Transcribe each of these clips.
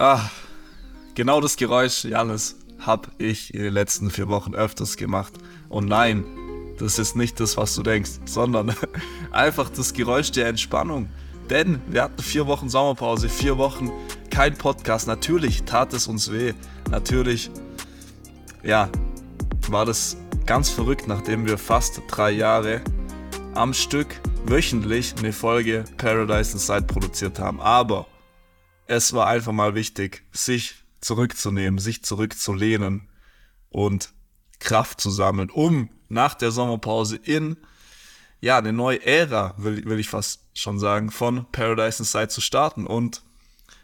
Ah, genau das Geräusch, Janis, habe ich in den letzten vier Wochen öfters gemacht. Und nein, das ist nicht das, was du denkst, sondern einfach das Geräusch der Entspannung. Denn wir hatten vier Wochen Sommerpause, vier Wochen kein Podcast. Natürlich tat es uns weh. Natürlich, ja, war das ganz verrückt, nachdem wir fast drei Jahre am Stück wöchentlich eine Folge Paradise Inside produziert haben. Aber es war einfach mal wichtig, sich zurückzunehmen, sich zurückzulehnen und Kraft zu sammeln, um nach der Sommerpause in ja, eine neue Ära, will, will ich fast schon sagen, von Paradise Inside zu starten. Und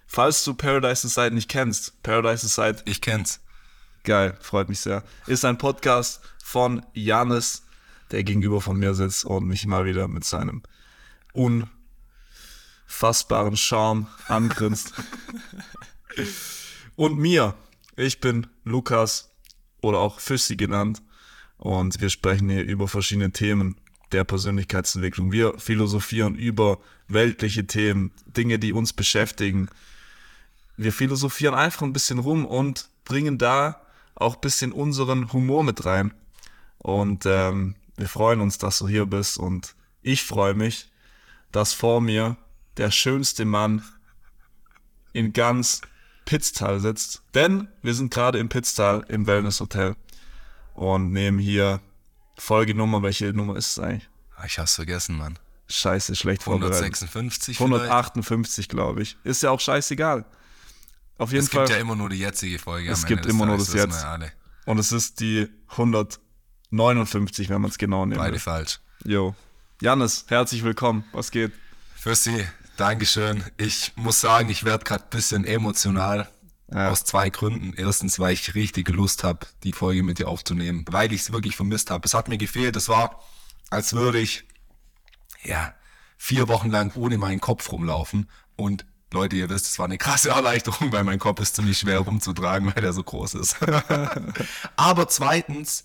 falls du Paradise Inside nicht kennst, Paradise Inside. Ich kenn's. Geil, freut mich sehr. Ist ein Podcast von Janis, der gegenüber von mir sitzt und mich mal wieder mit seinem unfassbaren Charme angrinst. und mir. Ich bin Lukas oder auch Füssi genannt und wir sprechen hier über verschiedene Themen der Persönlichkeitsentwicklung. Wir philosophieren über weltliche Themen, Dinge, die uns beschäftigen. Wir philosophieren einfach ein bisschen rum und bringen da auch ein bisschen unseren Humor mit rein. Und ähm, wir freuen uns, dass du hier bist und ich freue mich, dass vor mir der schönste Mann in ganz Pitztal sitzt. Denn wir sind gerade im Pitztal im Wellness Hotel und nehmen hier Folgenummer, welche Nummer ist es eigentlich? Ah, ich hab's vergessen, Mann. Scheiße, schlecht 156 158, glaube ich. Ist ja auch scheißegal. Auf jeden es Fall. Es gibt ja immer nur die jetzige Folge. Es gibt immer nur das Jetzt. Und es ist die 159, wenn man es genau nimmt. Beide falsch. Jo. Janis, herzlich willkommen. Was geht? Fürsti, Dankeschön. Ich muss sagen, ich werde gerade ein bisschen emotional. Ja. Aus zwei Gründen. Erstens, weil ich richtig Lust habe, die Folge mit dir aufzunehmen, weil ich es wirklich vermisst habe. Es hat mir gefehlt. Es war, als würde ich ja vier Wochen lang ohne meinen Kopf rumlaufen. Und Leute, ihr wisst, es war eine krasse Erleichterung, weil mein Kopf ist ziemlich schwer rumzutragen, weil der so groß ist. Aber zweitens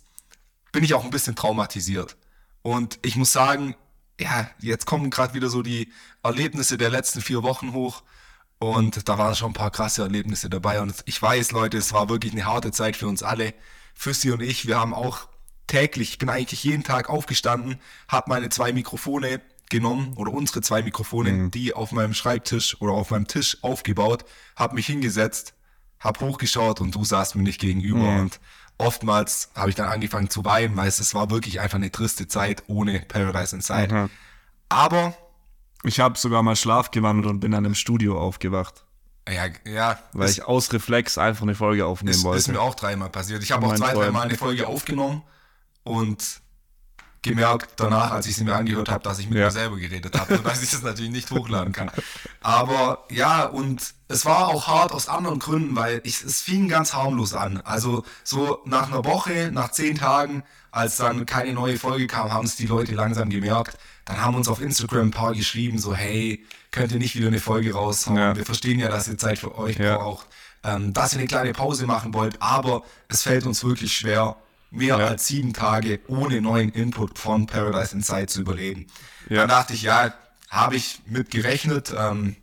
bin ich auch ein bisschen traumatisiert. Und ich muss sagen, ja, jetzt kommen gerade wieder so die Erlebnisse der letzten vier Wochen hoch. Und da waren schon ein paar krasse Erlebnisse dabei. Und ich weiß, Leute, es war wirklich eine harte Zeit für uns alle. Füssi und ich, wir haben auch täglich, ich bin eigentlich jeden Tag aufgestanden, habe meine zwei Mikrofone genommen oder unsere zwei Mikrofone, mhm. die auf meinem Schreibtisch oder auf meinem Tisch aufgebaut, habe mich hingesetzt, habe hochgeschaut und du saßt mir nicht gegenüber. Mhm. Und oftmals habe ich dann angefangen zu weinen, weil es war wirklich einfach eine triste Zeit ohne Paradise Inside. Mhm. Aber ich habe sogar mal Schlaf gewandelt und bin dann im Studio aufgewacht. Ja, ja. Weil ich aus Reflex einfach eine Folge aufnehmen ist, wollte. Ist mir auch dreimal passiert. Ich habe auch zwei, dreimal eine Folge aufgenommen und gemerkt danach, als ich sie mir angehört habe, dass ich mit ja. mir selber geredet habe und dass ich das natürlich nicht hochladen kann. Aber ja, und es war auch hart aus anderen Gründen, weil ich, es fing ganz harmlos an. Also so nach einer Woche, nach zehn Tagen, als dann keine neue Folge kam, haben es die Leute langsam gemerkt. Dann haben uns auf Instagram ein paar geschrieben, so hey, könnt ihr nicht wieder eine Folge raushauen? Ja. Wir verstehen ja, dass ihr Zeit für euch ja. braucht, ähm, dass ihr eine kleine Pause machen wollt, aber es fällt uns wirklich schwer, mehr ja. als sieben Tage ohne neuen Input von Paradise Inside zu überleben. Ja. Dann dachte ich, ja, habe ich mit gerechnet, ähm,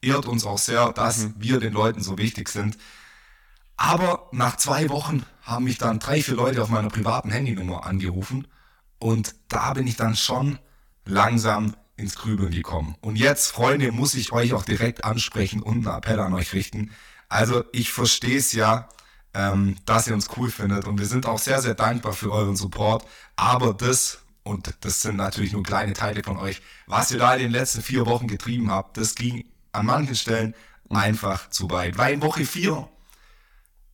ehrt uns auch sehr, dass mhm. wir den Leuten so wichtig sind. Aber nach zwei Wochen haben mich dann drei, vier Leute auf meiner privaten Handynummer angerufen und da bin ich dann schon langsam ins Grübeln gekommen. Und jetzt, Freunde, muss ich euch auch direkt ansprechen und einen Appell an euch richten. Also ich verstehe es ja, ähm, dass ihr uns cool findet. Und wir sind auch sehr, sehr dankbar für euren Support. Aber das, und das sind natürlich nur kleine Teile von euch, was ihr da in den letzten vier Wochen getrieben habt, das ging an manchen Stellen einfach zu weit. Weil in Woche vier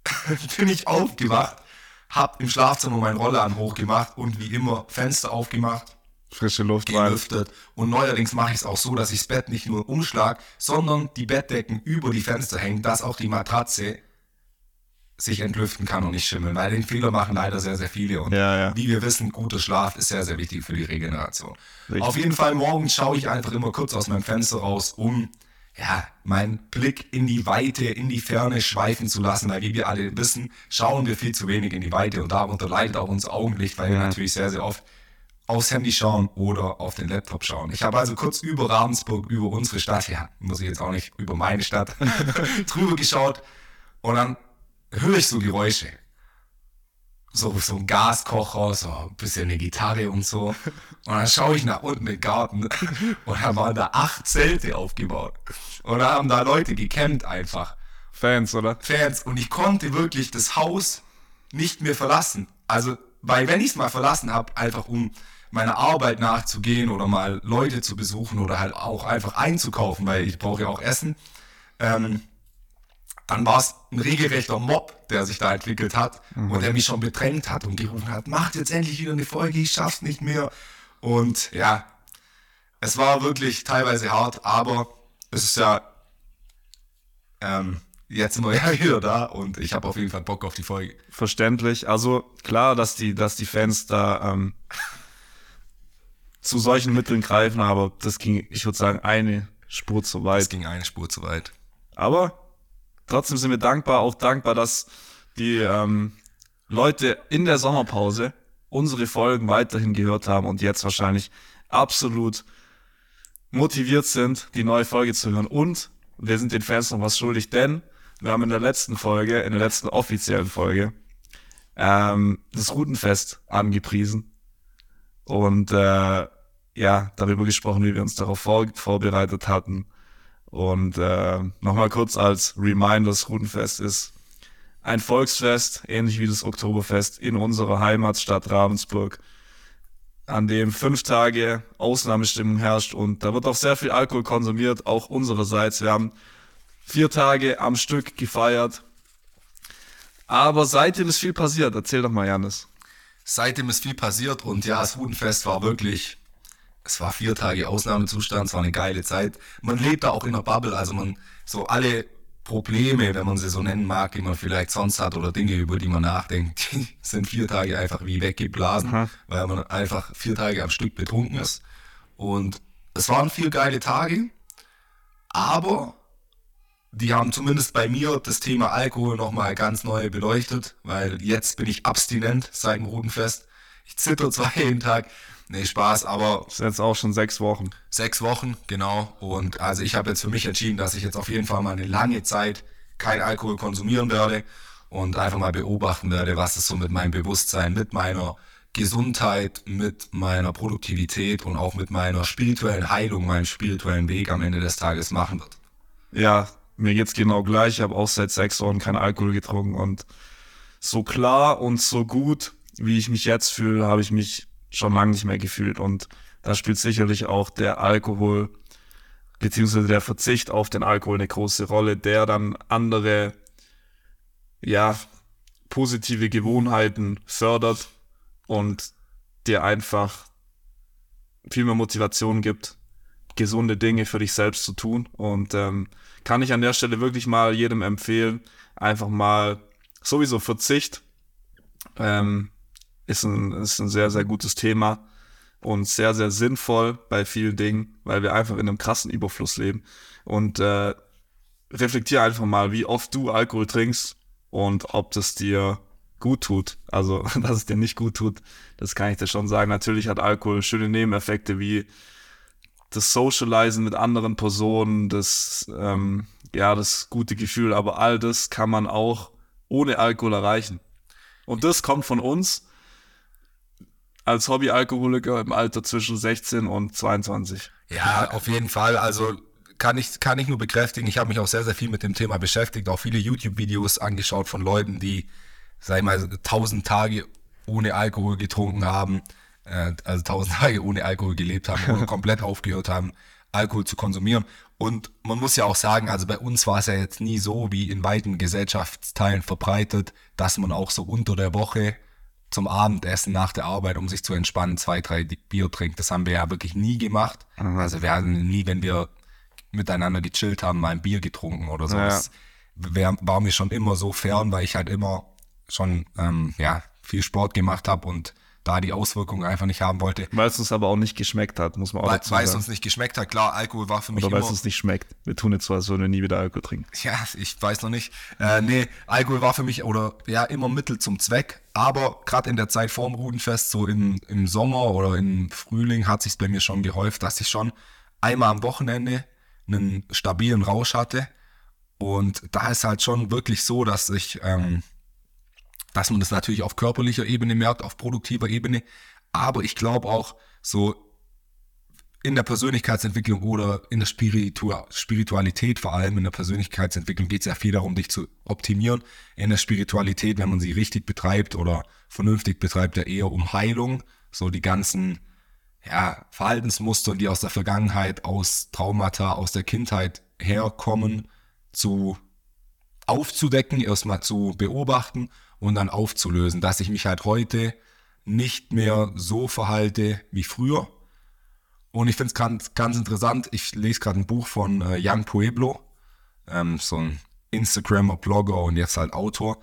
bin ich aufgewacht, hab im Schlafzimmer meinen Rollladen hochgemacht und wie immer Fenster aufgemacht. Frische Luft gelüftet. Und neuerdings mache ich es auch so, dass ich das Bett nicht nur umschlag, sondern die Bettdecken über die Fenster hängen, dass auch die Matratze sich entlüften kann und nicht schimmeln, weil den Fehler machen leider sehr, sehr viele. Und ja, ja. wie wir wissen, guter Schlaf ist sehr, sehr wichtig für die Regeneration. Richtig. Auf jeden Fall morgens schaue ich einfach immer kurz aus meinem Fenster raus, um ja, meinen Blick in die Weite, in die Ferne schweifen zu lassen, weil wie wir alle wissen, schauen wir viel zu wenig in die Weite und darunter leidet auch unser Augenlicht, weil ja. wir natürlich sehr, sehr oft aufs Handy schauen oder auf den Laptop schauen. Ich habe also kurz über Ravensburg, über unsere Stadt, ja, muss ich jetzt auch nicht über meine Stadt, drüber geschaut und dann höre ich so Geräusche. So, so ein Gaskocher, so ein bisschen eine Gitarre und so. Und dann schaue ich nach unten im Garten und da waren da acht Zelte aufgebaut. Und da haben da Leute gecampt einfach. Fans, oder? Fans. Und ich konnte wirklich das Haus nicht mehr verlassen. Also, weil wenn ich es mal verlassen habe, einfach um meiner Arbeit nachzugehen oder mal Leute zu besuchen oder halt auch einfach einzukaufen, weil ich brauche ja auch Essen, ähm, dann war es ein regelrechter Mob, der sich da entwickelt hat mhm. und der mich schon bedrängt hat und gerufen hat, macht jetzt endlich wieder eine Folge, ich schaff's nicht mehr. Und ja, es war wirklich teilweise hart, aber es ist ja, ähm, jetzt sind wir ja wieder da und ich habe auf jeden Fall Bock auf die Folge. Verständlich. Also klar, dass die, dass die Fans da ähm, zu solchen Mitteln greifen, aber das ging, ich würde sagen, eine Spur zu weit. Das ging eine Spur zu weit. Aber trotzdem sind wir dankbar, auch dankbar, dass die ähm, Leute in der Sommerpause unsere Folgen weiterhin gehört haben und jetzt wahrscheinlich absolut motiviert sind, die neue Folge zu hören. Und wir sind den Fans noch was schuldig, denn wir haben in der letzten Folge, in der letzten offiziellen Folge, ähm, das Routenfest angepriesen und äh, ja, darüber gesprochen, wie wir uns darauf vor, vorbereitet hatten und äh, nochmal kurz als Reminder, das Rudenfest ist ein Volksfest, ähnlich wie das Oktoberfest in unserer Heimatstadt Ravensburg, an dem fünf Tage Ausnahmestimmung herrscht und da wird auch sehr viel Alkohol konsumiert, auch unsererseits. Wir haben vier Tage am Stück gefeiert. Aber seitdem ist viel passiert. Erzähl doch mal, Janis. Seitdem ist viel passiert und ja, das Rudenfest war wirklich es war vier Tage Ausnahmezustand, es war eine geile Zeit. Man lebt da auch in der Bubble, also man, so alle Probleme, wenn man sie so nennen mag, die man vielleicht sonst hat oder Dinge, über die man nachdenkt, die sind vier Tage einfach wie weggeblasen, Aha. weil man einfach vier Tage am Stück betrunken ist. Und es waren vier geile Tage, aber die haben zumindest bei mir das Thema Alkohol nochmal ganz neu beleuchtet, weil jetzt bin ich abstinent seit dem Rudenfest. Ich zitter zwar jeden Tag, Nee, Spaß, aber. Das ist jetzt auch schon sechs Wochen. Sechs Wochen, genau. Und also ich habe jetzt für mich entschieden, dass ich jetzt auf jeden Fall mal eine lange Zeit kein Alkohol konsumieren werde und einfach mal beobachten werde, was es so mit meinem Bewusstsein, mit meiner Gesundheit, mit meiner Produktivität und auch mit meiner spirituellen Heilung, meinem spirituellen Weg am Ende des Tages machen wird. Ja, mir geht's genau gleich. Ich habe auch seit sechs Wochen kein Alkohol getrunken und so klar und so gut, wie ich mich jetzt fühle, habe ich mich schon lange nicht mehr gefühlt. Und da spielt sicherlich auch der Alkohol beziehungsweise der Verzicht auf den Alkohol eine große Rolle, der dann andere, ja, positive Gewohnheiten fördert und dir einfach viel mehr Motivation gibt, gesunde Dinge für dich selbst zu tun. Und ähm, kann ich an der Stelle wirklich mal jedem empfehlen, einfach mal sowieso Verzicht ähm, ist ein, ist ein sehr, sehr gutes Thema und sehr, sehr sinnvoll bei vielen Dingen, weil wir einfach in einem krassen Überfluss leben. Und äh, reflektier einfach mal, wie oft du Alkohol trinkst und ob das dir gut tut. Also, dass es dir nicht gut tut, das kann ich dir schon sagen. Natürlich hat Alkohol schöne Nebeneffekte wie das Socializen mit anderen Personen, das, ähm, ja, das gute Gefühl, aber all das kann man auch ohne Alkohol erreichen. Und das kommt von uns als Hobbyalkoholiker im Alter zwischen 16 und 22. Ja, auf jeden Fall. Also kann ich, kann ich nur bekräftigen. Ich habe mich auch sehr, sehr viel mit dem Thema beschäftigt, auch viele YouTube-Videos angeschaut von Leuten, die, sag ich mal, tausend Tage ohne Alkohol getrunken haben, äh, also tausend Tage ohne Alkohol gelebt haben oder komplett aufgehört haben, Alkohol zu konsumieren. Und man muss ja auch sagen, also bei uns war es ja jetzt nie so wie in weiten Gesellschaftsteilen verbreitet, dass man auch so unter der Woche zum Abendessen nach der Arbeit, um sich zu entspannen, zwei, drei Bier trinkt. Das haben wir ja wirklich nie gemacht. Mhm. Also wir hatten nie, wenn wir miteinander gechillt haben, mal ein Bier getrunken oder so. Ja. Das wär, war mir schon immer so fern, weil ich halt immer schon ähm, ja, viel Sport gemacht habe und da die Auswirkungen einfach nicht haben wollte. Weil es uns aber auch nicht geschmeckt hat, muss man auch weil, dazu sagen. Weil es uns nicht geschmeckt hat, klar, Alkohol war für mich Oder weil es uns nicht schmeckt. Wir tun jetzt so, als würden wir nie wieder Alkohol trinken. Ja, ich weiß noch nicht. Äh, nee, Alkohol war für mich oder ja immer Mittel zum Zweck, aber gerade in der Zeit vorm Rudenfest, so im, im Sommer oder im Frühling, hat sich bei mir schon gehäuft, dass ich schon einmal am Wochenende einen stabilen Rausch hatte. Und da ist halt schon wirklich so, dass ich ähm, dass man das natürlich auf körperlicher Ebene merkt, auf produktiver Ebene. Aber ich glaube auch so in der Persönlichkeitsentwicklung oder in der Spiritu Spiritualität, vor allem in der Persönlichkeitsentwicklung, geht es ja viel darum, dich zu optimieren. In der Spiritualität, wenn man sie richtig betreibt oder vernünftig betreibt, ja eher um Heilung. So die ganzen ja, Verhaltensmuster, die aus der Vergangenheit, aus Traumata, aus der Kindheit herkommen, zu aufzudecken, erstmal zu beobachten und dann aufzulösen, dass ich mich halt heute nicht mehr so verhalte wie früher. Und ich finde es ganz, ganz interessant, ich lese gerade ein Buch von äh, Jan Pueblo, ähm, so ein Instagrammer, Blogger und jetzt halt Autor.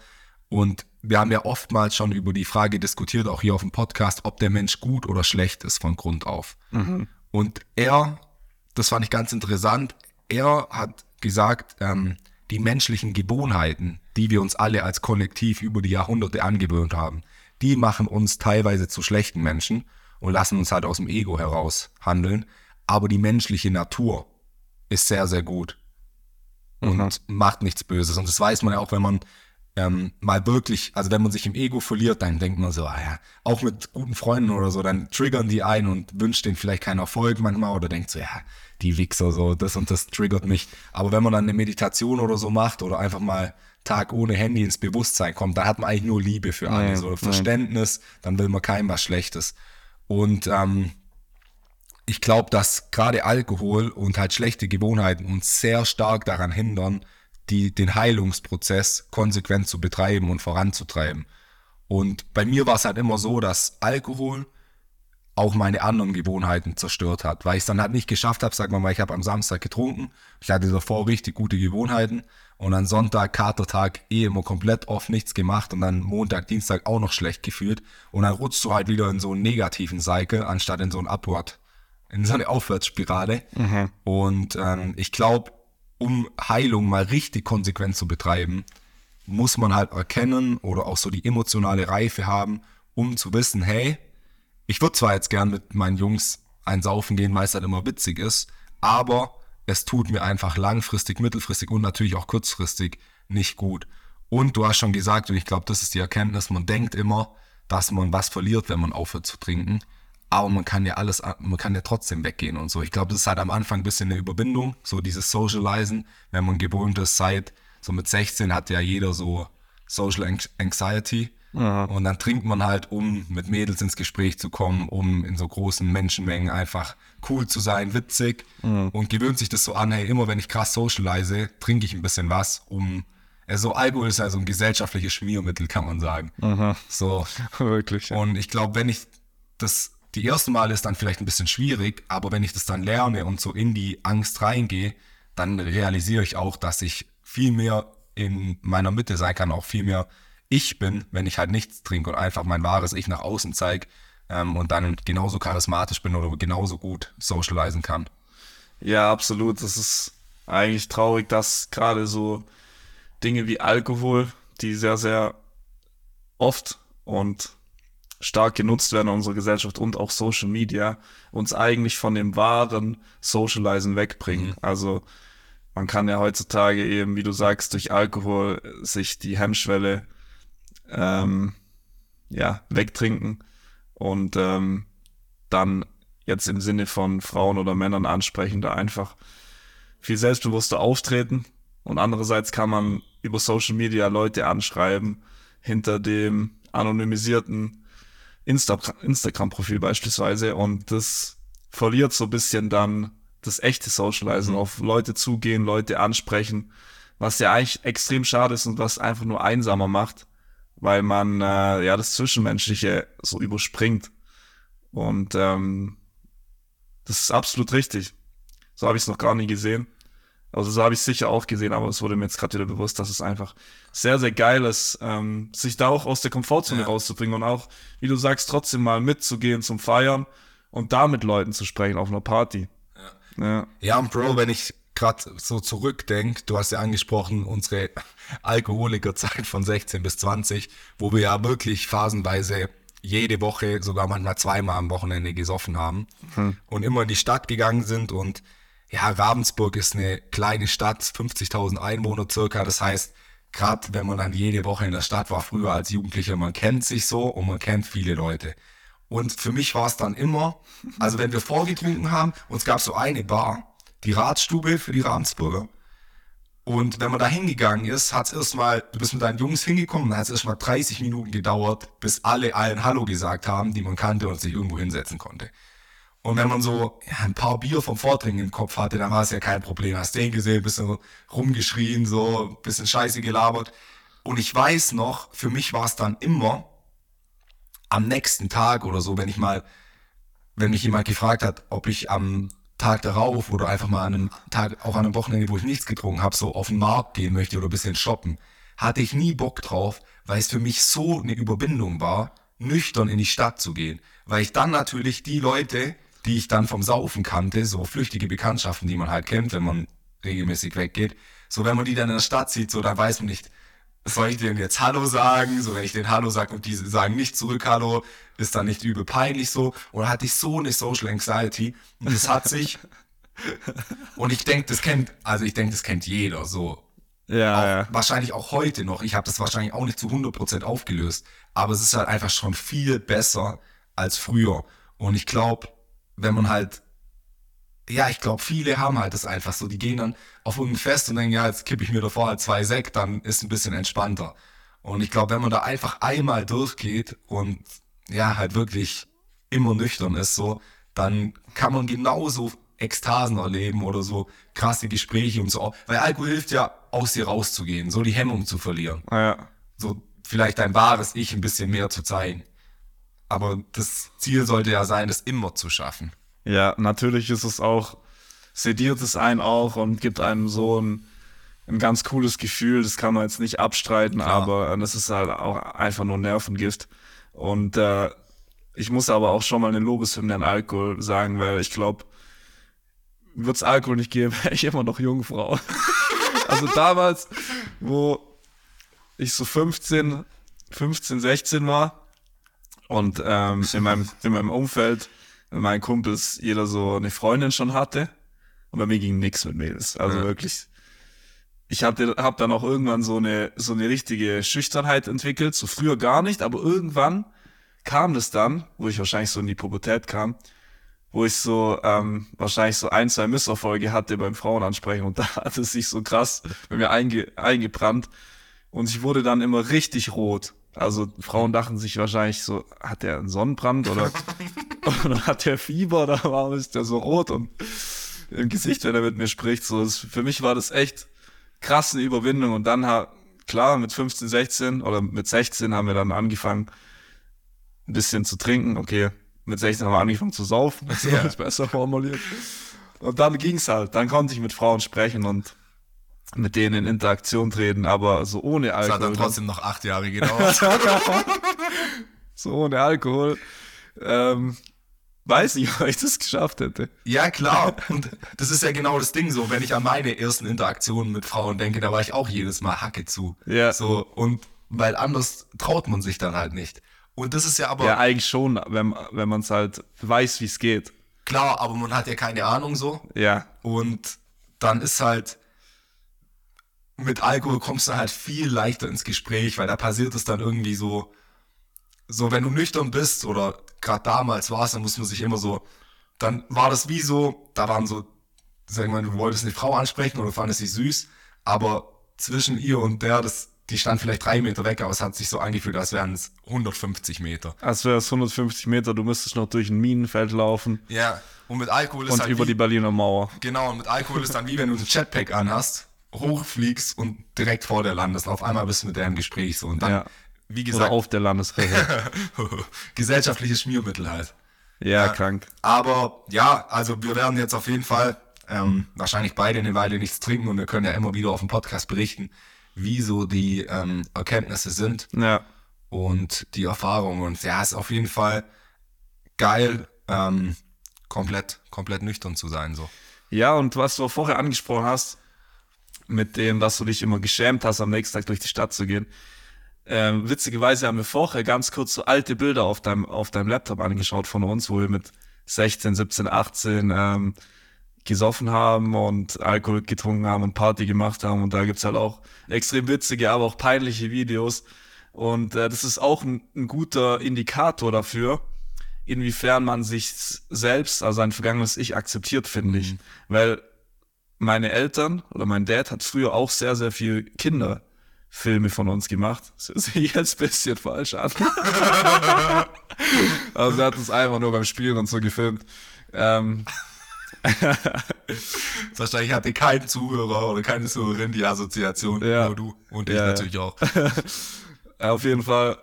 Und wir haben ja oftmals schon über die Frage diskutiert, auch hier auf dem Podcast, ob der Mensch gut oder schlecht ist von Grund auf. Mhm. Und er, das fand ich ganz interessant, er hat gesagt, ähm, die menschlichen Gewohnheiten, die wir uns alle als Kollektiv über die Jahrhunderte angewöhnt haben, die machen uns teilweise zu schlechten Menschen und lassen uns halt aus dem Ego heraus handeln. Aber die menschliche Natur ist sehr, sehr gut und mhm. macht nichts Böses. Und das weiß man ja auch, wenn man ähm, mal wirklich, also wenn man sich im Ego verliert, dann denkt man so, ah ja, auch mit guten Freunden oder so, dann triggern die ein und wünscht denen vielleicht keinen Erfolg manchmal oder denkt so, ja, die Wichser so, das und das triggert mich. Aber wenn man dann eine Meditation oder so macht oder einfach mal Tag ohne Handy ins Bewusstsein kommt, da hat man eigentlich nur Liebe für alle, so Verständnis, dann will man keinem was Schlechtes. Und ähm, ich glaube, dass gerade Alkohol und halt schlechte Gewohnheiten uns sehr stark daran hindern, die, den Heilungsprozess konsequent zu betreiben und voranzutreiben. Und bei mir war es halt immer so, dass Alkohol auch meine anderen Gewohnheiten zerstört hat, weil ich es dann halt nicht geschafft habe, sag mal, ich habe am Samstag getrunken, ich hatte davor richtig gute Gewohnheiten und dann Sonntag, Katertag, eh immer komplett oft nichts gemacht und dann Montag, Dienstag auch noch schlecht gefühlt und dann rutschst du halt wieder in so einen negativen Cycle, anstatt in so einen Upward, in so eine Aufwärtsspirale. Mhm. Und ähm, ich glaube, um Heilung mal richtig konsequent zu betreiben, muss man halt erkennen oder auch so die emotionale Reife haben, um zu wissen, hey, ich würde zwar jetzt gern mit meinen Jungs einsaufen gehen, weil es halt immer witzig ist, aber es tut mir einfach langfristig, mittelfristig und natürlich auch kurzfristig nicht gut. Und du hast schon gesagt, und ich glaube, das ist die Erkenntnis, man denkt immer, dass man was verliert, wenn man aufhört zu trinken aber man kann ja alles, man kann ja trotzdem weggehen und so. Ich glaube, das ist halt am Anfang ein bisschen eine Überwindung, so dieses Socializen, wenn man gewohnt ist, seit so mit 16 hat ja jeder so Social Anxiety. Aha. Und dann trinkt man halt, um mit Mädels ins Gespräch zu kommen, um in so großen Menschenmengen einfach cool zu sein, witzig mhm. und gewöhnt sich das so an, hey, immer wenn ich krass socialize, trinke ich ein bisschen was, um also Alkohol ist ja so ein gesellschaftliches Schmiermittel, kann man sagen. Aha. So. Wirklich. Ja. Und ich glaube, wenn ich das die ersten Male ist dann vielleicht ein bisschen schwierig, aber wenn ich das dann lerne und so in die Angst reingehe, dann realisiere ich auch, dass ich viel mehr in meiner Mitte sein kann, auch viel mehr ich bin, wenn ich halt nichts trinke und einfach mein wahres Ich nach außen zeige ähm, und dann genauso charismatisch bin oder genauso gut socialisen kann. Ja, absolut. Das ist eigentlich traurig, dass gerade so Dinge wie Alkohol, die sehr, sehr oft und stark genutzt werden in unserer Gesellschaft und auch Social Media uns eigentlich von dem wahren Socializen wegbringen. Mhm. Also man kann ja heutzutage eben, wie du sagst, durch Alkohol sich die Hemmschwelle ähm, ja, wegtrinken und ähm, dann jetzt im Sinne von Frauen oder Männern ansprechen, da einfach viel selbstbewusster auftreten. Und andererseits kann man über Social Media Leute anschreiben hinter dem anonymisierten Insta Instagram-Profil beispielsweise und das verliert so ein bisschen dann das echte Socializen, mhm. auf Leute zugehen, Leute ansprechen, was ja eigentlich extrem schade ist und was einfach nur einsamer macht, weil man äh, ja das Zwischenmenschliche so überspringt. Und ähm, das ist absolut richtig. So habe ich es noch gar nie gesehen. Also so habe ich sicher auch gesehen, aber es wurde mir jetzt gerade wieder bewusst, dass es einfach sehr, sehr geil ist, ähm, sich da auch aus der Komfortzone ja. rauszubringen und auch, wie du sagst, trotzdem mal mitzugehen zum Feiern und da mit Leuten zu sprechen auf einer Party. Ja, ja. ja und Bro, wenn ich gerade so zurückdenke, du hast ja angesprochen, unsere Alkoholikerzeit von 16 bis 20, wo wir ja wirklich phasenweise jede Woche, sogar manchmal zweimal am Wochenende gesoffen haben hm. und immer in die Stadt gegangen sind und ja, Ravensburg ist eine kleine Stadt, 50.000 Einwohner circa, das heißt, gerade wenn man dann jede Woche in der Stadt war, früher als Jugendlicher, man kennt sich so und man kennt viele Leute. Und für mich war es dann immer, also wenn wir vorgetrunken haben, uns gab so eine Bar, die Ratstube für die Ravensburger. Und wenn man da hingegangen ist, hat es erstmal, du bist mit deinen Jungs hingekommen, dann hat es erstmal 30 Minuten gedauert, bis alle allen Hallo gesagt haben, die man kannte und sich irgendwo hinsetzen konnte. Und wenn man so ja, ein paar Bier vom Vordringen im Kopf hatte, dann war es ja kein Problem. Hast den gesehen, bisschen rumgeschrien, so, bisschen Scheiße gelabert. Und ich weiß noch, für mich war es dann immer am nächsten Tag oder so, wenn ich mal, wenn mich jemand gefragt hat, ob ich am Tag darauf oder einfach mal an einem Tag, auch an einem Wochenende, wo ich nichts getrunken habe, so auf den Markt gehen möchte oder ein bisschen shoppen, hatte ich nie Bock drauf, weil es für mich so eine Überwindung war, nüchtern in die Stadt zu gehen. Weil ich dann natürlich die Leute, die ich dann vom Saufen kannte, so flüchtige Bekanntschaften, die man halt kennt, wenn man regelmäßig weggeht, so wenn man die dann in der Stadt sieht, so dann weiß man nicht, soll ich denen jetzt Hallo sagen? So, wenn ich den Hallo sage und die sagen nicht zurück Hallo, ist dann nicht übel peinlich so. Oder hatte ich so eine Social Anxiety und das hat sich, und ich denke, das kennt, also ich denke, das kennt jeder so. Ja, auch, ja. Wahrscheinlich auch heute noch. Ich habe das wahrscheinlich auch nicht zu 100% aufgelöst. Aber es ist halt einfach schon viel besser als früher. Und ich glaube, wenn man halt ja, ich glaube, viele haben halt das einfach so. Die gehen dann auf irgendein Fest und denken, ja, jetzt kippe ich mir davor halt zwei Sekt, dann ist ein bisschen entspannter. Und ich glaube, wenn man da einfach einmal durchgeht und ja, halt wirklich immer nüchtern ist, so, dann kann man genauso Ekstasen erleben oder so krasse Gespräche und so. Weil Alkohol hilft ja, aus dir rauszugehen, so die Hemmung zu verlieren. Ja. So vielleicht dein wahres Ich ein bisschen mehr zu zeigen. Aber das Ziel sollte ja sein, das immer zu schaffen. Ja, natürlich ist es auch, sediert es einen auch und gibt einem so ein, ein ganz cooles Gefühl. Das kann man jetzt nicht abstreiten, Klar. aber das ist halt auch einfach nur Nervengift. Und äh, ich muss aber auch schon mal eine Lobeshymne an Alkohol sagen, weil ich glaube, wird es Alkohol nicht geben, wäre ich immer noch Jungfrau. also damals, wo ich so 15, 15, 16 war und ähm, in, meinem, in meinem Umfeld meinen Kumpels jeder so eine Freundin schon hatte. Und bei mir ging nix mit Mädels. Also ja. wirklich. Ich hatte, hab dann auch irgendwann so eine, so eine richtige Schüchternheit entwickelt. So früher gar nicht, aber irgendwann kam das dann, wo ich wahrscheinlich so in die Pubertät kam, wo ich so ähm, wahrscheinlich so ein, zwei Misserfolge hatte beim Frauenansprechen und da hat es sich so krass bei mir einge, eingebrannt und ich wurde dann immer richtig rot. Also Frauen dachten sich wahrscheinlich so, hat der einen Sonnenbrand oder, oder hat der Fieber oder warum ist der so rot und im Gesicht, wenn er mit mir spricht. So, das, für mich war das echt krasse Überwindung. Und dann, klar, mit 15, 16 oder mit 16 haben wir dann angefangen, ein bisschen zu trinken. Okay, mit 16 haben wir angefangen zu saufen, das ja. ist besser formuliert. Und dann ging's halt. Dann konnte ich mit Frauen sprechen und mit denen in Interaktion treten, aber so ohne Alkohol. Das hat dann trotzdem noch acht Jahre gedauert. so ohne Alkohol. Ähm, weiß nicht, ob ich das geschafft hätte. Ja, klar. Und das ist ja genau das Ding so. Wenn ich an meine ersten Interaktionen mit Frauen denke, da war ich auch jedes Mal Hacke zu. Ja. So, und weil anders traut man sich dann halt nicht. Und das ist ja aber. Ja, eigentlich schon, wenn, wenn man es halt weiß, wie es geht. Klar, aber man hat ja keine Ahnung so. Ja. Und dann ist halt, mit Alkohol kommst du halt viel leichter ins Gespräch, weil da passiert es dann irgendwie so, so wenn du nüchtern bist oder gerade damals war es, dann muss man sich immer so, dann war das wie so, da waren so, sagen wir mal, du wolltest eine Frau ansprechen oder fandest sie süß, aber zwischen ihr und der, das, die stand vielleicht drei Meter weg, aber es hat sich so angefühlt, als wären es 150 Meter. Als wäre es 150 Meter, du müsstest noch durch ein Minenfeld laufen. Ja, und mit Alkohol ist Und halt über wie, die Berliner Mauer. Genau, und mit Alkohol ist dann wie wenn du ein Jetpack anhast hochfliegst und direkt vor der landest. Auf einmal bist du mit der im Gespräch so. Und dann, ja. wie gesagt. Oder auf der Landesrechte. gesellschaftliches Schmiermittel halt. Ja, ja, krank. Aber ja, also wir werden jetzt auf jeden Fall ähm, wahrscheinlich beide eine Weile nichts trinken und wir können ja immer wieder auf dem Podcast berichten, wie so die ähm, Erkenntnisse sind ja. und die Erfahrungen. Und ja, ist auf jeden Fall geil, ähm, komplett, komplett nüchtern zu sein. So. Ja, und was du vorher angesprochen hast, mit dem, dass du dich immer geschämt hast, am nächsten Tag durch die Stadt zu gehen. Ähm, witzigerweise haben wir vorher ganz kurz so alte Bilder auf deinem, auf deinem Laptop angeschaut von uns, wo wir mit 16, 17, 18 ähm, gesoffen haben und Alkohol getrunken haben und Party gemacht haben. Und da gibt's halt auch extrem witzige, aber auch peinliche Videos. Und äh, das ist auch ein, ein guter Indikator dafür, inwiefern man sich selbst, also ein vergangenes Ich akzeptiert, finde ich. Mhm. Weil meine Eltern oder mein Dad hat früher auch sehr, sehr viel Kinderfilme von uns gemacht. Das sich jetzt ein bisschen falsch an. also er hat uns einfach nur beim Spielen und so gefilmt. Ähm, Wahrscheinlich hatte kein Zuhörer oder keine Zuhörerin die Assoziation, ja. nur du und ich ja, natürlich auch. Auf jeden Fall,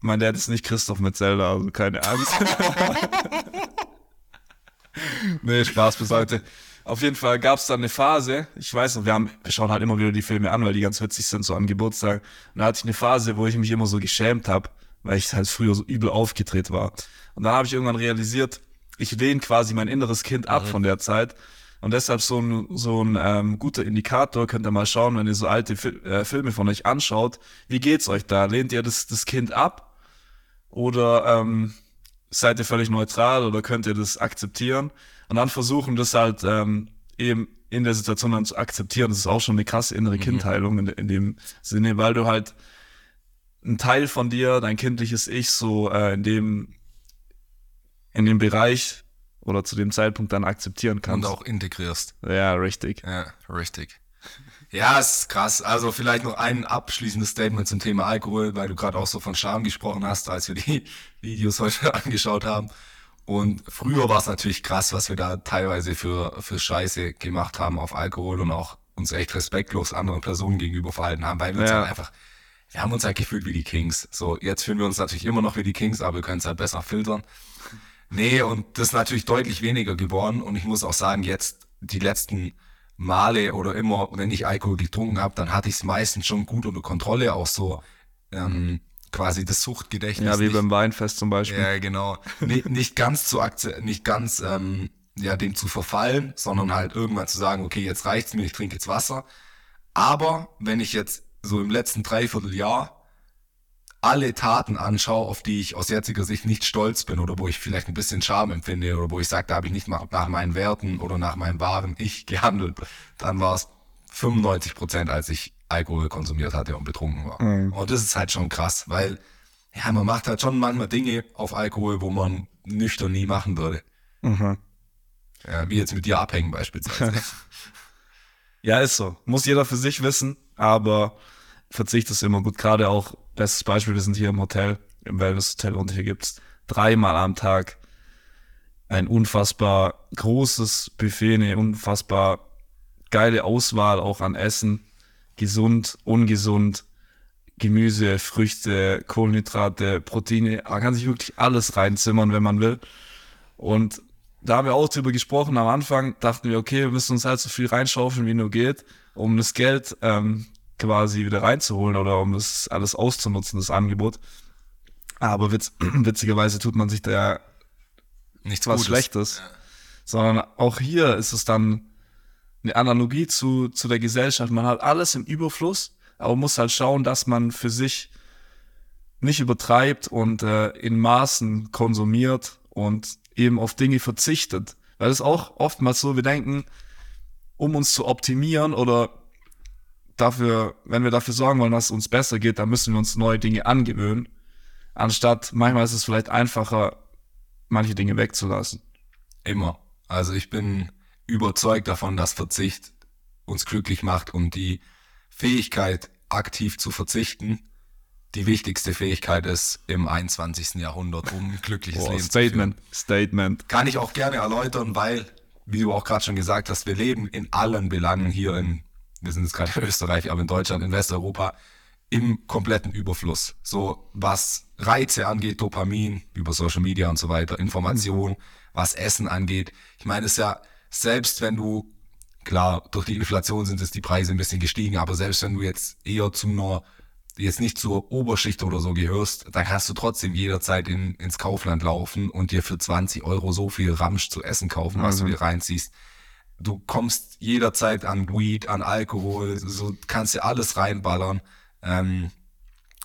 mein Dad ist nicht Christoph mit Zelda, also keine Angst. nee, Spaß bis heute. Auf jeden Fall gab es dann eine Phase, ich weiß noch, wir, haben, wir schauen halt immer wieder die Filme an, weil die ganz witzig sind, so am Geburtstag. Und da hatte ich eine Phase, wo ich mich immer so geschämt habe, weil ich halt früher so übel aufgedreht war. Und dann habe ich irgendwann realisiert, ich lehne quasi mein inneres Kind ab mhm. von der Zeit. Und deshalb so ein, so ein ähm, guter Indikator, könnt ihr mal schauen, wenn ihr so alte Fil äh, Filme von euch anschaut, wie geht's euch da? Lehnt ihr das, das Kind ab? Oder ähm, seid ihr völlig neutral oder könnt ihr das akzeptieren? Und dann versuchen, das halt ähm, eben in der Situation dann zu akzeptieren. Das ist auch schon eine krasse innere mhm. Kindheilung in, in dem Sinne, weil du halt ein Teil von dir, dein kindliches Ich, so äh, in dem in dem Bereich oder zu dem Zeitpunkt dann akzeptieren kannst. Und auch integrierst. Ja, richtig. Ja, richtig. Ja, ist krass. Also vielleicht noch ein abschließendes Statement zum Thema Alkohol, weil du gerade auch so von Scham gesprochen hast, als wir die Videos heute angeschaut haben. Und früher war es natürlich krass, was wir da teilweise für, für Scheiße gemacht haben auf Alkohol und auch uns echt respektlos anderen Personen gegenüber verhalten haben, weil wir uns halt einfach, wir haben uns halt gefühlt wie die Kings. So, jetzt fühlen wir uns natürlich immer noch wie die Kings, aber wir können es halt besser filtern. Nee, und das ist natürlich deutlich weniger geworden. Und ich muss auch sagen, jetzt die letzten Male oder immer, wenn ich Alkohol getrunken habe, dann hatte ich es meistens schon gut unter Kontrolle, auch so ähm, quasi das Suchtgedächtnis. Ja, wie nicht, beim Weinfest zum Beispiel. Ja, genau. nicht, nicht ganz zu nicht ganz ähm, ja, dem zu verfallen, sondern halt irgendwann zu sagen, okay, jetzt reicht's mir, ich trinke jetzt Wasser. Aber wenn ich jetzt so im letzten Dreivierteljahr alle Taten anschaue, auf die ich aus jetziger Sicht nicht stolz bin oder wo ich vielleicht ein bisschen Scham empfinde oder wo ich sage, da habe ich nicht nach meinen Werten oder nach meinem wahren Ich gehandelt, dann war es 95 Prozent, als ich Alkohol konsumiert hatte und betrunken war. Mhm. Und das ist halt schon krass, weil ja, man macht halt schon manchmal Dinge auf Alkohol, wo man nüchtern nie machen würde. Mhm. Ja, wie jetzt mit dir abhängen beispielsweise. ja, ist so. Muss jeder für sich wissen, aber Verzicht ist immer gut. Gerade auch, bestes Beispiel, wir sind hier im Hotel, im Wellness-Hotel und hier gibt's dreimal am Tag ein unfassbar großes Buffet, eine unfassbar geile Auswahl auch an Essen gesund, ungesund, Gemüse, Früchte, Kohlenhydrate, Proteine. Man kann sich wirklich alles reinzimmern, wenn man will. Und da haben wir auch drüber gesprochen. Am Anfang dachten wir, okay, wir müssen uns halt so viel reinschaufeln, wie nur geht, um das Geld ähm, quasi wieder reinzuholen oder um das alles auszunutzen, das Angebot. Aber witz, witzigerweise tut man sich da ja nichts was Gutes. Schlechtes. Ja. Sondern auch hier ist es dann eine Analogie zu, zu der Gesellschaft. Man hat alles im Überfluss, aber muss halt schauen, dass man für sich nicht übertreibt und äh, in Maßen konsumiert und eben auf Dinge verzichtet. Weil es auch oftmals so, wir denken, um uns zu optimieren oder dafür, wenn wir dafür sorgen wollen, dass es uns besser geht, dann müssen wir uns neue Dinge angewöhnen. Anstatt, manchmal ist es vielleicht einfacher, manche Dinge wegzulassen. Immer. Also ich bin überzeugt davon, dass Verzicht uns glücklich macht und die Fähigkeit, aktiv zu verzichten, die wichtigste Fähigkeit ist im 21. Jahrhundert, um ein glückliches Boah, Leben Statement, zu führen. Statement. Kann ich auch gerne erläutern, weil, wie du auch gerade schon gesagt hast, wir leben in allen Belangen hier in, wir sind jetzt gerade in Österreich, aber in Deutschland, in Westeuropa, im kompletten Überfluss. So was Reize angeht, Dopamin über Social Media und so weiter, Information, was Essen angeht. Ich meine, es ist ja selbst wenn du, klar, durch die Inflation sind es die Preise ein bisschen gestiegen, aber selbst wenn du jetzt eher zu einer, jetzt nicht zur Oberschicht oder so gehörst, dann kannst du trotzdem jederzeit in, ins Kaufland laufen und dir für 20 Euro so viel Ramsch zu essen kaufen, was mhm. du dir reinziehst. Du kommst jederzeit an Weed, an Alkohol, so kannst dir alles reinballern. Ähm,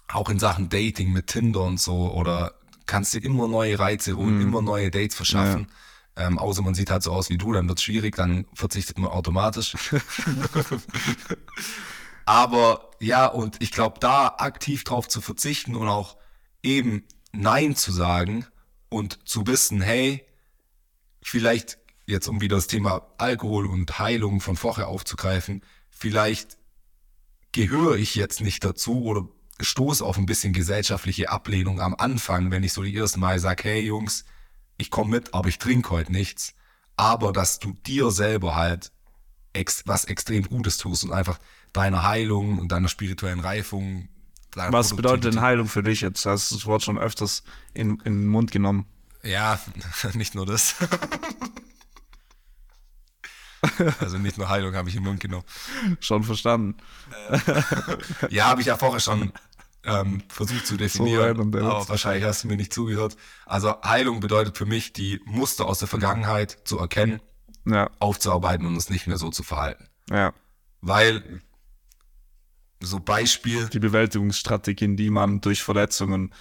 auch in Sachen Dating mit Tinder und so oder kannst dir immer neue Reize holen, mm. immer neue Dates verschaffen. Ja. Ähm, außer man sieht halt so aus wie du, dann wird schwierig, dann verzichtet man automatisch. Aber ja, und ich glaube, da aktiv drauf zu verzichten und auch eben Nein zu sagen und zu wissen, hey, vielleicht jetzt um wieder das Thema Alkohol und Heilung von vorher aufzugreifen, vielleicht gehöre ich jetzt nicht dazu oder stoße auf ein bisschen gesellschaftliche Ablehnung am Anfang, wenn ich so die ersten Mal sage, hey Jungs, ich komme mit, aber ich trinke heute nichts. Aber dass du dir selber halt ex was extrem Gutes tust und einfach deiner Heilung und deiner spirituellen Reifung. Was bedeutet denn Heilung für dich jetzt? Hast du das Wort schon öfters in, in den Mund genommen? Ja, nicht nur das. Also nicht nur Heilung habe ich im Mund genommen. Schon verstanden. ja, habe ich ja vorher schon ähm, versucht zu definieren, so aber wahrscheinlich hast du mir nicht zugehört. Also Heilung bedeutet für mich, die Muster aus der Vergangenheit zu erkennen, ja. aufzuarbeiten und uns nicht mehr so zu verhalten. Ja. Weil so Beispiel. Die Bewältigungsstrategien, die man durch Verletzungen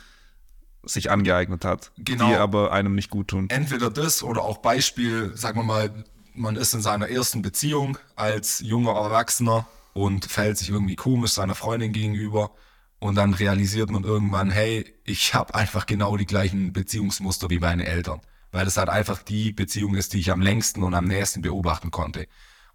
sich angeeignet hat, genau. die aber einem nicht gut tun. Entweder das oder auch Beispiel, sagen wir mal, man ist in seiner ersten Beziehung als junger Erwachsener und fällt sich irgendwie komisch seiner Freundin gegenüber und dann realisiert man irgendwann, hey, ich habe einfach genau die gleichen Beziehungsmuster wie meine Eltern, weil es halt einfach die Beziehung ist, die ich am längsten und am nächsten beobachten konnte.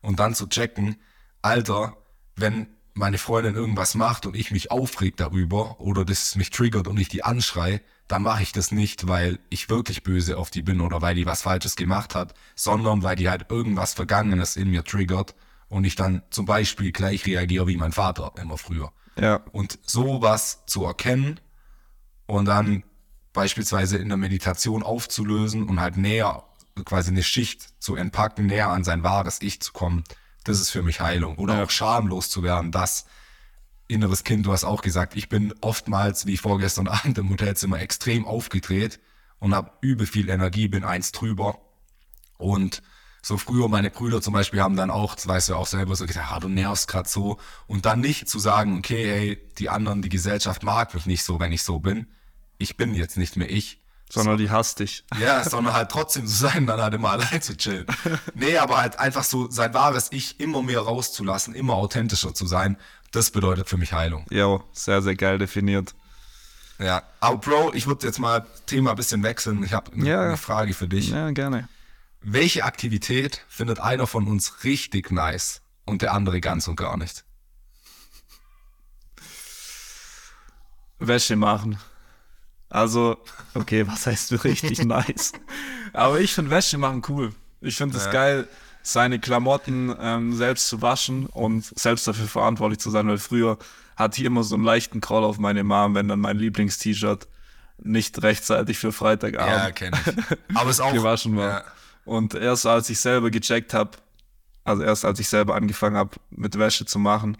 Und dann zu checken, Alter, wenn meine Freundin irgendwas macht und ich mich aufreg darüber oder das mich triggert und ich die anschrei, dann mache ich das nicht, weil ich wirklich böse auf die bin oder weil die was Falsches gemacht hat, sondern weil die halt irgendwas Vergangenes in mir triggert und ich dann zum Beispiel gleich reagiere wie mein Vater immer früher. Ja. Und sowas zu erkennen und dann beispielsweise in der Meditation aufzulösen und halt näher, quasi eine Schicht zu entpacken, näher an sein wahres Ich zu kommen, das ist für mich Heilung. Oder ja. auch schamlos zu werden, das inneres Kind, du hast auch gesagt, ich bin oftmals, wie vorgestern Abend im Hotelzimmer, extrem aufgedreht und habe übel viel Energie, bin eins drüber. Und so früher meine Brüder zum Beispiel haben dann auch, das weißt du auch selber, so gesagt, ah, du nervst gerade so. Und dann nicht zu sagen, okay, hey, die anderen, die Gesellschaft mag mich nicht so, wenn ich so bin. Ich bin jetzt nicht mehr ich. Sondern so. die hasst dich. Ja, sondern halt trotzdem zu sein, dann halt immer allein zu chillen. Nee, aber halt einfach so sein wahres Ich immer mehr rauszulassen, immer authentischer zu sein das bedeutet für mich Heilung. Ja, sehr, sehr geil definiert. Ja, aber Bro, ich würde jetzt mal Thema ein bisschen wechseln. Ich habe ja, eine Frage für dich. Ja, gerne. Welche Aktivität findet einer von uns richtig nice und der andere ganz und gar nicht? Wäsche machen. Also, okay, was heißt richtig nice? Aber ich finde Wäsche machen cool. Ich finde es ja. geil, seine Klamotten ähm, selbst zu waschen und selbst dafür verantwortlich zu sein, weil früher hatte ich immer so einen leichten Crawl auf meine Mom, wenn dann mein Lieblingst-T-Shirt nicht rechtzeitig für Freitagabend ja, ich. Aber es auch, gewaschen war. Ja. Und erst als ich selber gecheckt habe, also erst als ich selber angefangen habe, mit Wäsche zu machen,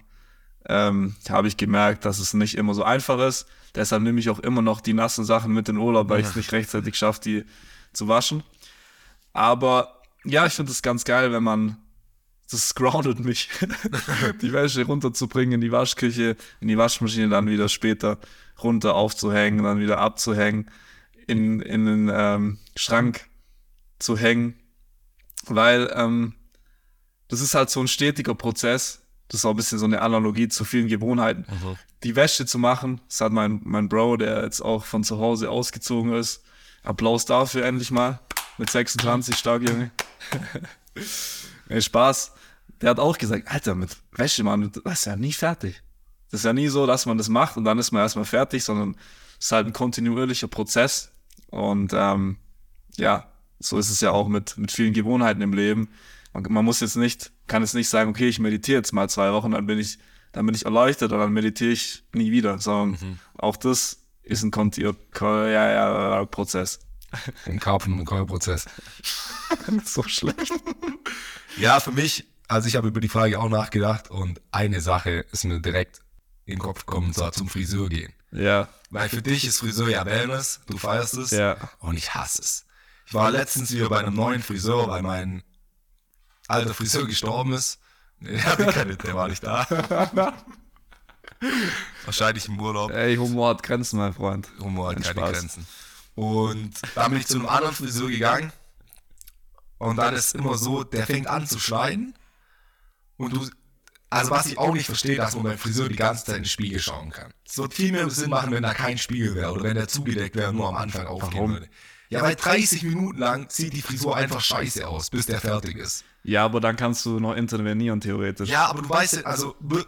ähm, habe ich gemerkt, dass es nicht immer so einfach ist. Deshalb nehme ich auch immer noch die nassen Sachen mit in Urlaub, weil ja. ich es nicht rechtzeitig schaffe, die zu waschen. Aber ja, ich finde es ganz geil, wenn man das groundet mich, die Wäsche runterzubringen in die Waschküche, in die Waschmaschine, dann wieder später runter aufzuhängen, dann wieder abzuhängen, in, in den ähm, Schrank zu hängen, weil ähm, das ist halt so ein stetiger Prozess. Das ist auch ein bisschen so eine Analogie zu vielen Gewohnheiten. Mhm. Die Wäsche zu machen, das hat mein, mein Bro, der jetzt auch von zu Hause ausgezogen ist. Applaus dafür endlich mal. Mit 26 stark, Junge. nee, Spaß. Der hat auch gesagt, Alter, mit Wäsche, man, das ist ja nie fertig. Das ist ja nie so, dass man das macht und dann ist man erstmal fertig, sondern es ist halt ein kontinuierlicher Prozess. Und ähm, ja, so ist es ja auch mit, mit vielen Gewohnheiten im Leben. Man, man muss jetzt nicht, kann jetzt nicht sagen, okay, ich meditiere jetzt mal zwei Wochen, dann bin ich, dann bin ich erleuchtet und dann meditiere ich nie wieder, sondern mhm. auch das ist ein Prozess. Ein Karpfen- und Keulprozess. so schlecht. Ja, für mich, also ich habe über die Frage auch nachgedacht und eine Sache ist mir direkt in den Kopf gekommen, und zwar zum Friseur gehen. Ja. Weil für dich ist Friseur ja Wellness, du feierst es. Ja. Und ich hasse es. Ich war letztens wieder bei einem neuen Friseur, weil mein alter Friseur gestorben ist. Nee, der, hatte keine, der war nicht da. Wahrscheinlich im Urlaub. Ey, Humor hat Grenzen, mein Freund. Humor hat Kein keine Spaß. Grenzen. Und dann bin ich zu einem anderen Friseur gegangen. Und dann ist immer so, der fängt an zu schneiden. Und du, also was ich auch nicht verstehe, dass man beim Friseur die ganze Zeit in den Spiegel schauen kann. Es wird viel mehr Sinn machen, wenn da kein Spiegel wäre oder wenn der zugedeckt wäre und nur am Anfang aufgehen Warum? würde. Ja, weil 30 Minuten lang sieht die Frisur einfach scheiße aus, bis der fertig ist. Ja, aber dann kannst du noch intervenieren, theoretisch. Ja, aber du weißt ja, also wir-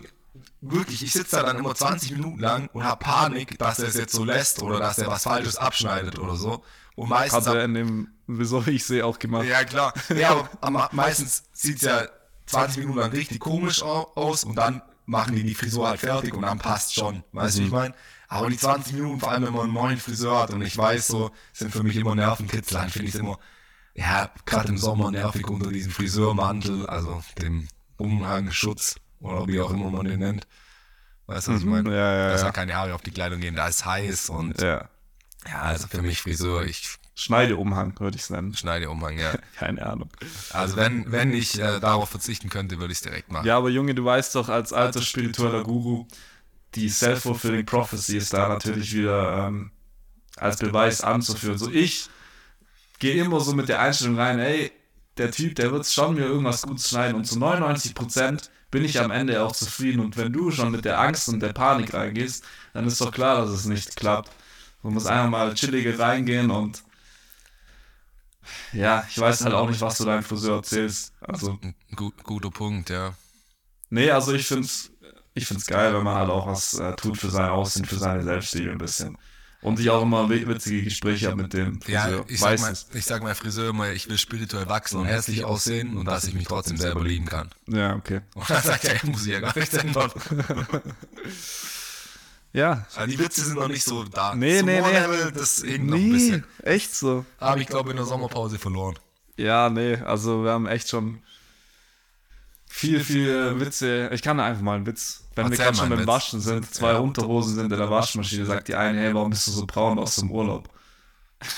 wirklich, ich sitze da dann immer 20 Minuten lang und habe Panik, dass er es jetzt so lässt oder dass er was Falsches abschneidet oder so. Und meistens Hat er in dem, wieso ich sehe, auch gemacht. Ja, klar. Ja, aber meistens sieht es ja 20 Minuten lang richtig komisch au- aus und dann machen die die Frisur halt fertig und dann passt schon. Weißt du, wie ich meine? Aber die 20 Minuten, vor allem wenn man einen neuen Friseur hat und ich weiß so, sind für mich immer Nervenkitzel, dann finde ich es immer, ja, gerade im Sommer nervig unter diesem Friseurmantel, also dem Umhangschutz oder wie auch immer man den nennt. Weißt du, was ich meine? Mhm. Ja, ja, Dass ja. halt keine Haare auf die Kleidung gehen, da ist heiß und ja, Ja. also für mich Friseur, ich Schneideumhang, würde ich es nennen. schneide Umhang, ja. Keine Ahnung. Also wenn, wenn ich äh, darauf verzichten könnte, würde ich es direkt machen. Ja, aber Junge, du weißt doch, als alter spiritueller Guru, die Self-Fulfilling Prophecy ist da natürlich wieder ähm, als Beweis anzuführen. So, ich gehe immer so mit der Einstellung rein, ey, der Typ, der wird schon mir irgendwas Gutes schneiden und zu 99% bin ich am Ende auch zufrieden. Und wenn du schon mit der Angst und der Panik reingehst, dann ist doch klar, dass es nicht klappt. Man muss einfach mal chillige reingehen und ja, ich weiß halt auch nicht, was du deinem Friseur erzählst. Also, guter Punkt, ja. Nee, also ich find's, ich find's geil, wenn man halt auch was äh, tut für sein Aussehen, für seine Selbstliebe ein bisschen. Und ich auch immer wi- witzige Gespräche habe mit dem Ja, Friseur. ich sag, mal, ich sag meinem Friseur immer, ich will spirituell wachsen und hässlich aussehen und dass ich mich trotzdem selber lieben kann. Ja, okay. Und dann sagt er, muss ich ja gar nichts ändern. Ja. Also die Witze sind noch nicht so da. Nee, nee, nee. Level, das hinkt noch ein Nee, bisschen. echt so. Habe ich, glaube in der Sommerpause verloren. Ja, nee, also wir haben echt schon viel, viel Witze. Ich kann einfach mal einen Witz. Wenn wir Erzähl gerade mal schon beim Witz. Waschen sind, zwei Ja. Unterhosen sind in der Waschmaschine, sagt die eine, hey, warum bist du so braun aus dem Urlaub?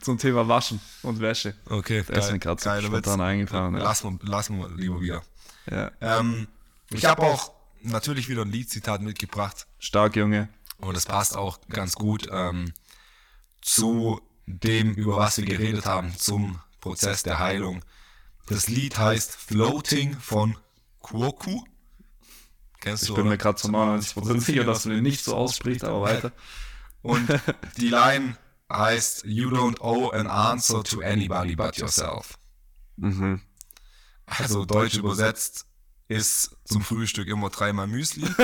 Zum Thema Waschen und Wäsche. Okay, Der ist mir gerade so spontan eingefallen. Ja. Lassen wir, lassen wir lieber wieder. ja. Ähm, ich habe auch natürlich wieder ein Liedzitat mitgebracht. Stark, Junge. Und das passt auch ganz gut ähm, zu dem, über was wir geredet haben, zum Prozess der Heilung. Das Lied heißt Floating von Kwoku. Kennst Ich du, bin mir oder? gerade zu 99% sicher, dass du den nicht so aussprichst, aber weiter. Und die Line heißt You don't owe an answer to anybody but yourself. Mhm. Also deutsch übersetzt ist zum Frühstück immer dreimal Müsli.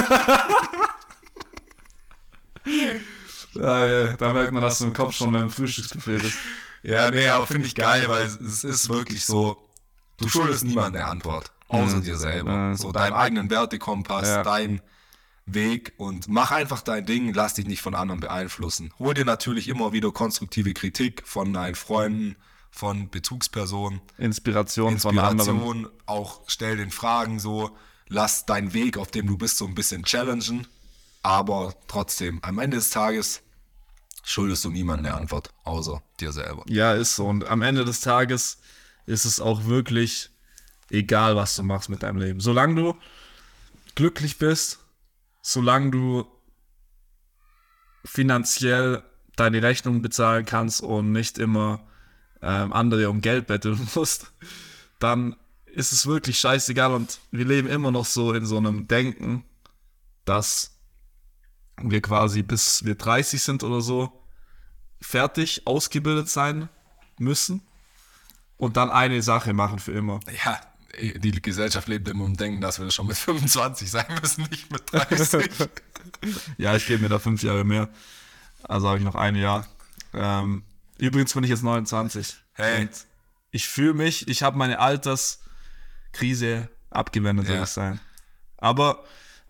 Ja, ja, da merkt man, dass du im Kopf schon beim Frühstücksbuffet bist. Ja, nee, aber finde ich geil, weil es, ist wirklich so, du schuldest niemandem eine Antwort, außer dir selber. Mhm. So deinem eigenen Wertekompass, Ja. dein Weg und mach einfach dein Ding, lass dich nicht von anderen beeinflussen. Hol dir natürlich immer wieder konstruktive Kritik von deinen Freunden, von Bezugspersonen, Inspiration, von anderen. Inspiration, auch stell den Fragen so, lass deinen Weg, auf dem du bist, so ein bisschen challengen, aber trotzdem, am Ende des Tages schuldest du niemandem eine Antwort, außer dir selber. Ja, ist so. Und am Ende des Tages ist es auch wirklich egal, was du machst mit deinem Leben. Solange du glücklich bist, solange du finanziell deine Rechnungen bezahlen kannst und nicht immer ähm, andere um Geld betteln musst, dann ist es wirklich scheißegal. Und wir leben immer noch so in so einem Denken, dass wir quasi bis wir 30 sind oder so fertig ausgebildet sein müssen und dann eine Sache machen für immer. Ja, die Gesellschaft lebt immer im Denken, dass wir das schon mit 25 sein müssen, nicht mit 30. Ja, ich gebe mir da fünf Jahre mehr. Also habe ich noch ein Jahr. Ähm, übrigens bin ich jetzt 29. Hey. Und ich fühle mich, ich habe meine Alterskrise abgewendet, soll Ja. ich sagen. Aber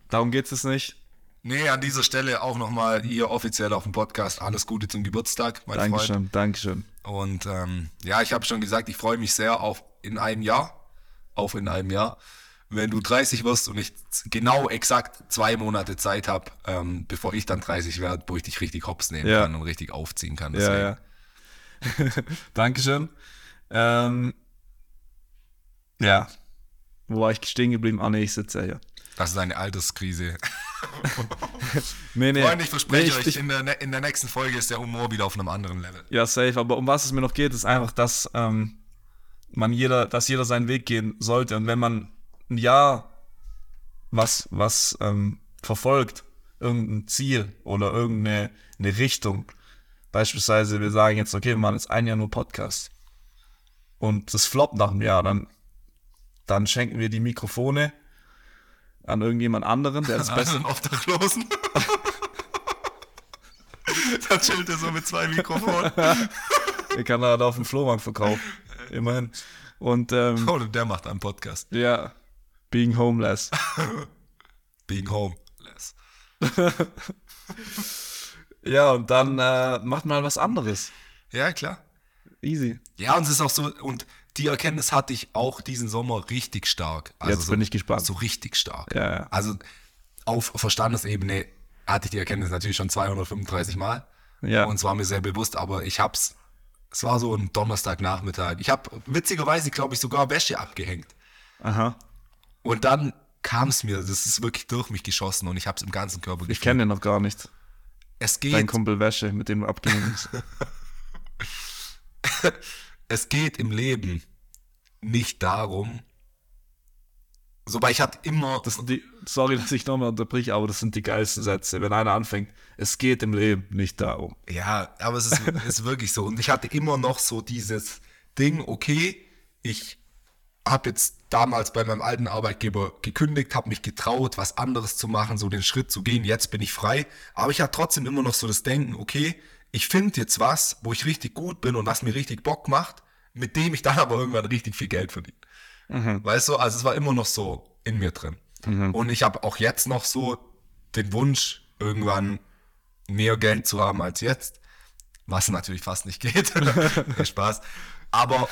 darum geht es nicht. Nee, an dieser Stelle auch nochmal hier offiziell auf dem Podcast alles Gute zum Geburtstag, mein Dankeschön, Freund. Dankeschön. Und ähm, ja, ich habe schon gesagt, ich freue mich sehr auf in einem Jahr, auf in einem Jahr, wenn du 30 wirst und ich genau exakt zwei Monate Zeit habe, ähm, bevor ich dann 30 werde, wo ich dich richtig hops nehmen ja. kann und richtig aufziehen kann. Deswegen. Ja, ja. Dankeschön. Ähm, ja. Wo war ich stehen geblieben? Ah, nee, ich sitze ja hier. Das ist eine Alterskrise. nee, nee. Freunde, ich verspreche nee, ich, euch, in der, in der nächsten Folge ist der Humor wieder auf einem anderen Level. Ja, safe. Aber um was es mir noch geht, ist einfach, dass ähm, man jeder, dass jeder seinen Weg gehen sollte. Und wenn man ein Jahr was, was ähm, verfolgt, irgendein Ziel oder irgendeine eine Richtung, beispielsweise wir sagen jetzt, okay, wir machen jetzt ein Jahr nur Podcast und das floppt nach einem Jahr, dann, dann schenken wir die Mikrofone an irgendjemand anderen, der das besser. Obdachlosen. da chillt er so mit zwei Mikrofonen. der kann er halt auf dem Flohmarkt verkaufen. Immerhin. Und, ähm, oh, der macht einen Podcast. Ja. Being homeless. Being homeless. ja, und dann äh, macht mal was anderes. Ja, klar. Easy. Ja, und es ist auch so, und die Erkenntnis hatte ich auch diesen Sommer richtig stark. Also Jetzt so, bin ich gespannt. So richtig stark. Ja, ja. Also auf Verstandesebene hatte ich die Erkenntnis natürlich schon 235 Mal. Ja. Und es war mir sehr bewusst, aber ich hab's. Es war so ein Donnerstagnachmittag. Ich habe witzigerweise, glaube ich, sogar Wäsche abgehängt. Aha. Und dann kam es mir, das ist wirklich durch mich geschossen und ich habe es im ganzen Körper gefühlt. Ich kenne den noch gar nicht. Es geht. Dein Kumpel Wäsche, mit dem du abgehängt. es geht im Leben nicht darum, so, weil ich hatte immer. Das sind die, sorry, dass ich nochmal unterbrich, aber das sind die geilsten Sätze. Wenn einer anfängt, es geht im Leben nicht darum. Ja, aber es ist, ist wirklich so. Und ich hatte immer noch so dieses Ding, okay, ich habe jetzt damals bei meinem alten Arbeitgeber gekündigt, habe mich getraut, was anderes zu machen, so den Schritt zu gehen. Jetzt bin ich frei. Aber ich hatte trotzdem immer noch so das Denken, okay, ich finde jetzt was, wo ich richtig gut bin und was mir richtig Bock macht, mit dem ich dann aber irgendwann richtig viel Geld verdiene. Mhm. Weißt du, also es war immer noch so in mir drin. Mhm. Und ich habe auch jetzt noch so den Wunsch, irgendwann mehr Geld zu haben als jetzt. Was natürlich fast nicht geht. Spaß. Aber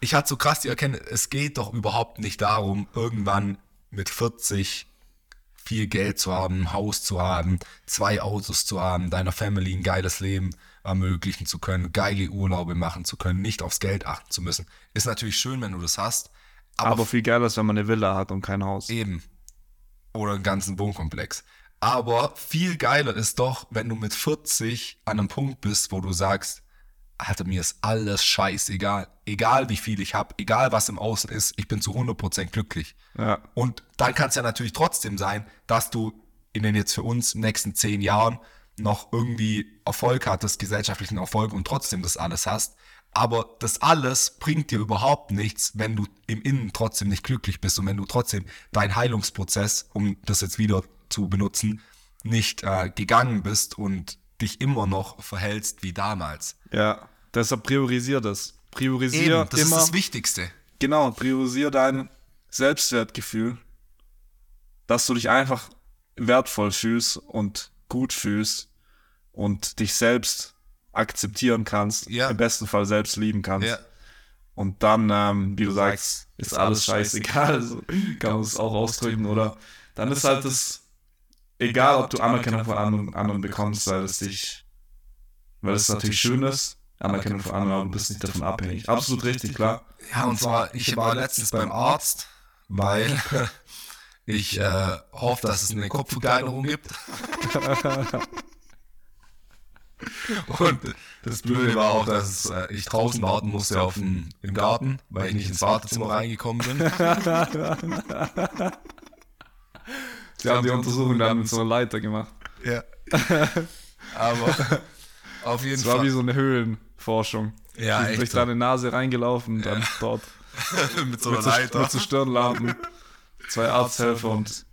ich hatte so krass die Erkenntnis, es geht doch überhaupt nicht darum, irgendwann mit 40 viel Geld zu haben, ein Haus zu haben, zwei Autos zu haben, deiner Family ein geiles Leben ermöglichen zu können, geile Urlaube machen zu können, nicht aufs Geld achten zu müssen. Ist natürlich schön, wenn du das hast. Aber, aber viel geiler ist, wenn man eine Villa hat und kein Haus. Eben. Oder einen ganzen Wohnkomplex. Aber viel geiler ist doch, wenn du mit 40 an einem Punkt bist, wo du sagst, Alter, mir ist alles scheißegal. Egal wie viel ich habe, egal was im Außen ist, ich bin zu 100% glücklich. Ja. Und dann kann es ja natürlich trotzdem sein, dass du in den jetzt für uns nächsten zehn Jahren noch irgendwie Erfolg hattest, gesellschaftlichen Erfolg und trotzdem das alles hast. Aber das alles bringt dir überhaupt nichts, wenn du im Innen trotzdem nicht glücklich bist und wenn du trotzdem dein Heilungsprozess, um das jetzt wieder zu benutzen, nicht äh, gegangen bist und dich immer noch verhältst wie damals. Ja, deshalb priorisier das. Priorisier Eben, das immer. Ist das Wichtigste. Genau, priorisier dein Selbstwertgefühl, dass du dich einfach wertvoll fühlst und gut fühlst und dich selbst akzeptieren kannst, ja. im besten Fall selbst lieben kannst. Ja. Und dann, ähm, wie du sagst, ist, ist alles scheißegal, also, kann man es auch ausdrücken, oder? Dann ist halt das, egal ob du Anerkennung von anderen, anderen bekommst, weil es dich, weil es natürlich schön ist, Anerkennung von anderen, aber du bist nicht davon abhängig. Absolut richtig, klar. Ja, und zwar, ich war letztens beim Arzt, weil ich äh, hoffe, dass es eine Kopfverkleinerung gibt. Und das Blöde war auch, dass äh, ich draußen warten musste auf den, im Garten, weil ich nicht ins Wartezimmer reingekommen bin. Sie haben die Untersuchung dann mit so einer Leiter gemacht. Ja. Aber auf jeden Fall. Es war wie so eine Höhlenforschung. Ja, echt. Durch so. deine Nase reingelaufen und ja. dann dort. mit so einer mit Leiter. Mit so Stirnlampen. Zwei Arzthelfer und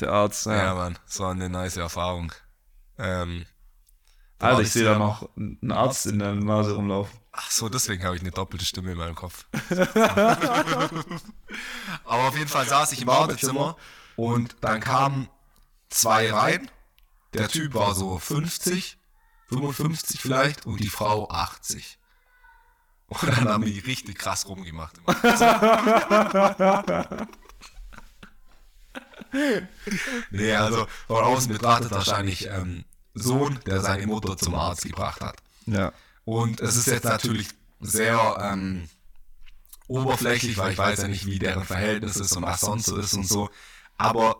der Arzt. Ja, ja Mann, das war eine nice Erfahrung. Ähm, Alter, ich sehe da noch einen Arzt in der Nase rumlaufen. Ach so, deswegen habe ich eine doppelte Stimme in meinem Kopf. Aber auf jeden Fall saß ich im Wartezimmer und dann kam zwei rein. Der Typ war so 50, 55 vielleicht und die Frau 80. Und dann haben die richtig krass rumgemacht. nee, also von außen betrachtet wahrscheinlich ähm, Sohn, der seine Mutter zum Arzt gebracht hat. Ja. Und es ist jetzt natürlich sehr ähm, oberflächlich, weil ich weiß ja nicht, wie deren Verhältnis ist und was sonst so ist und so. Aber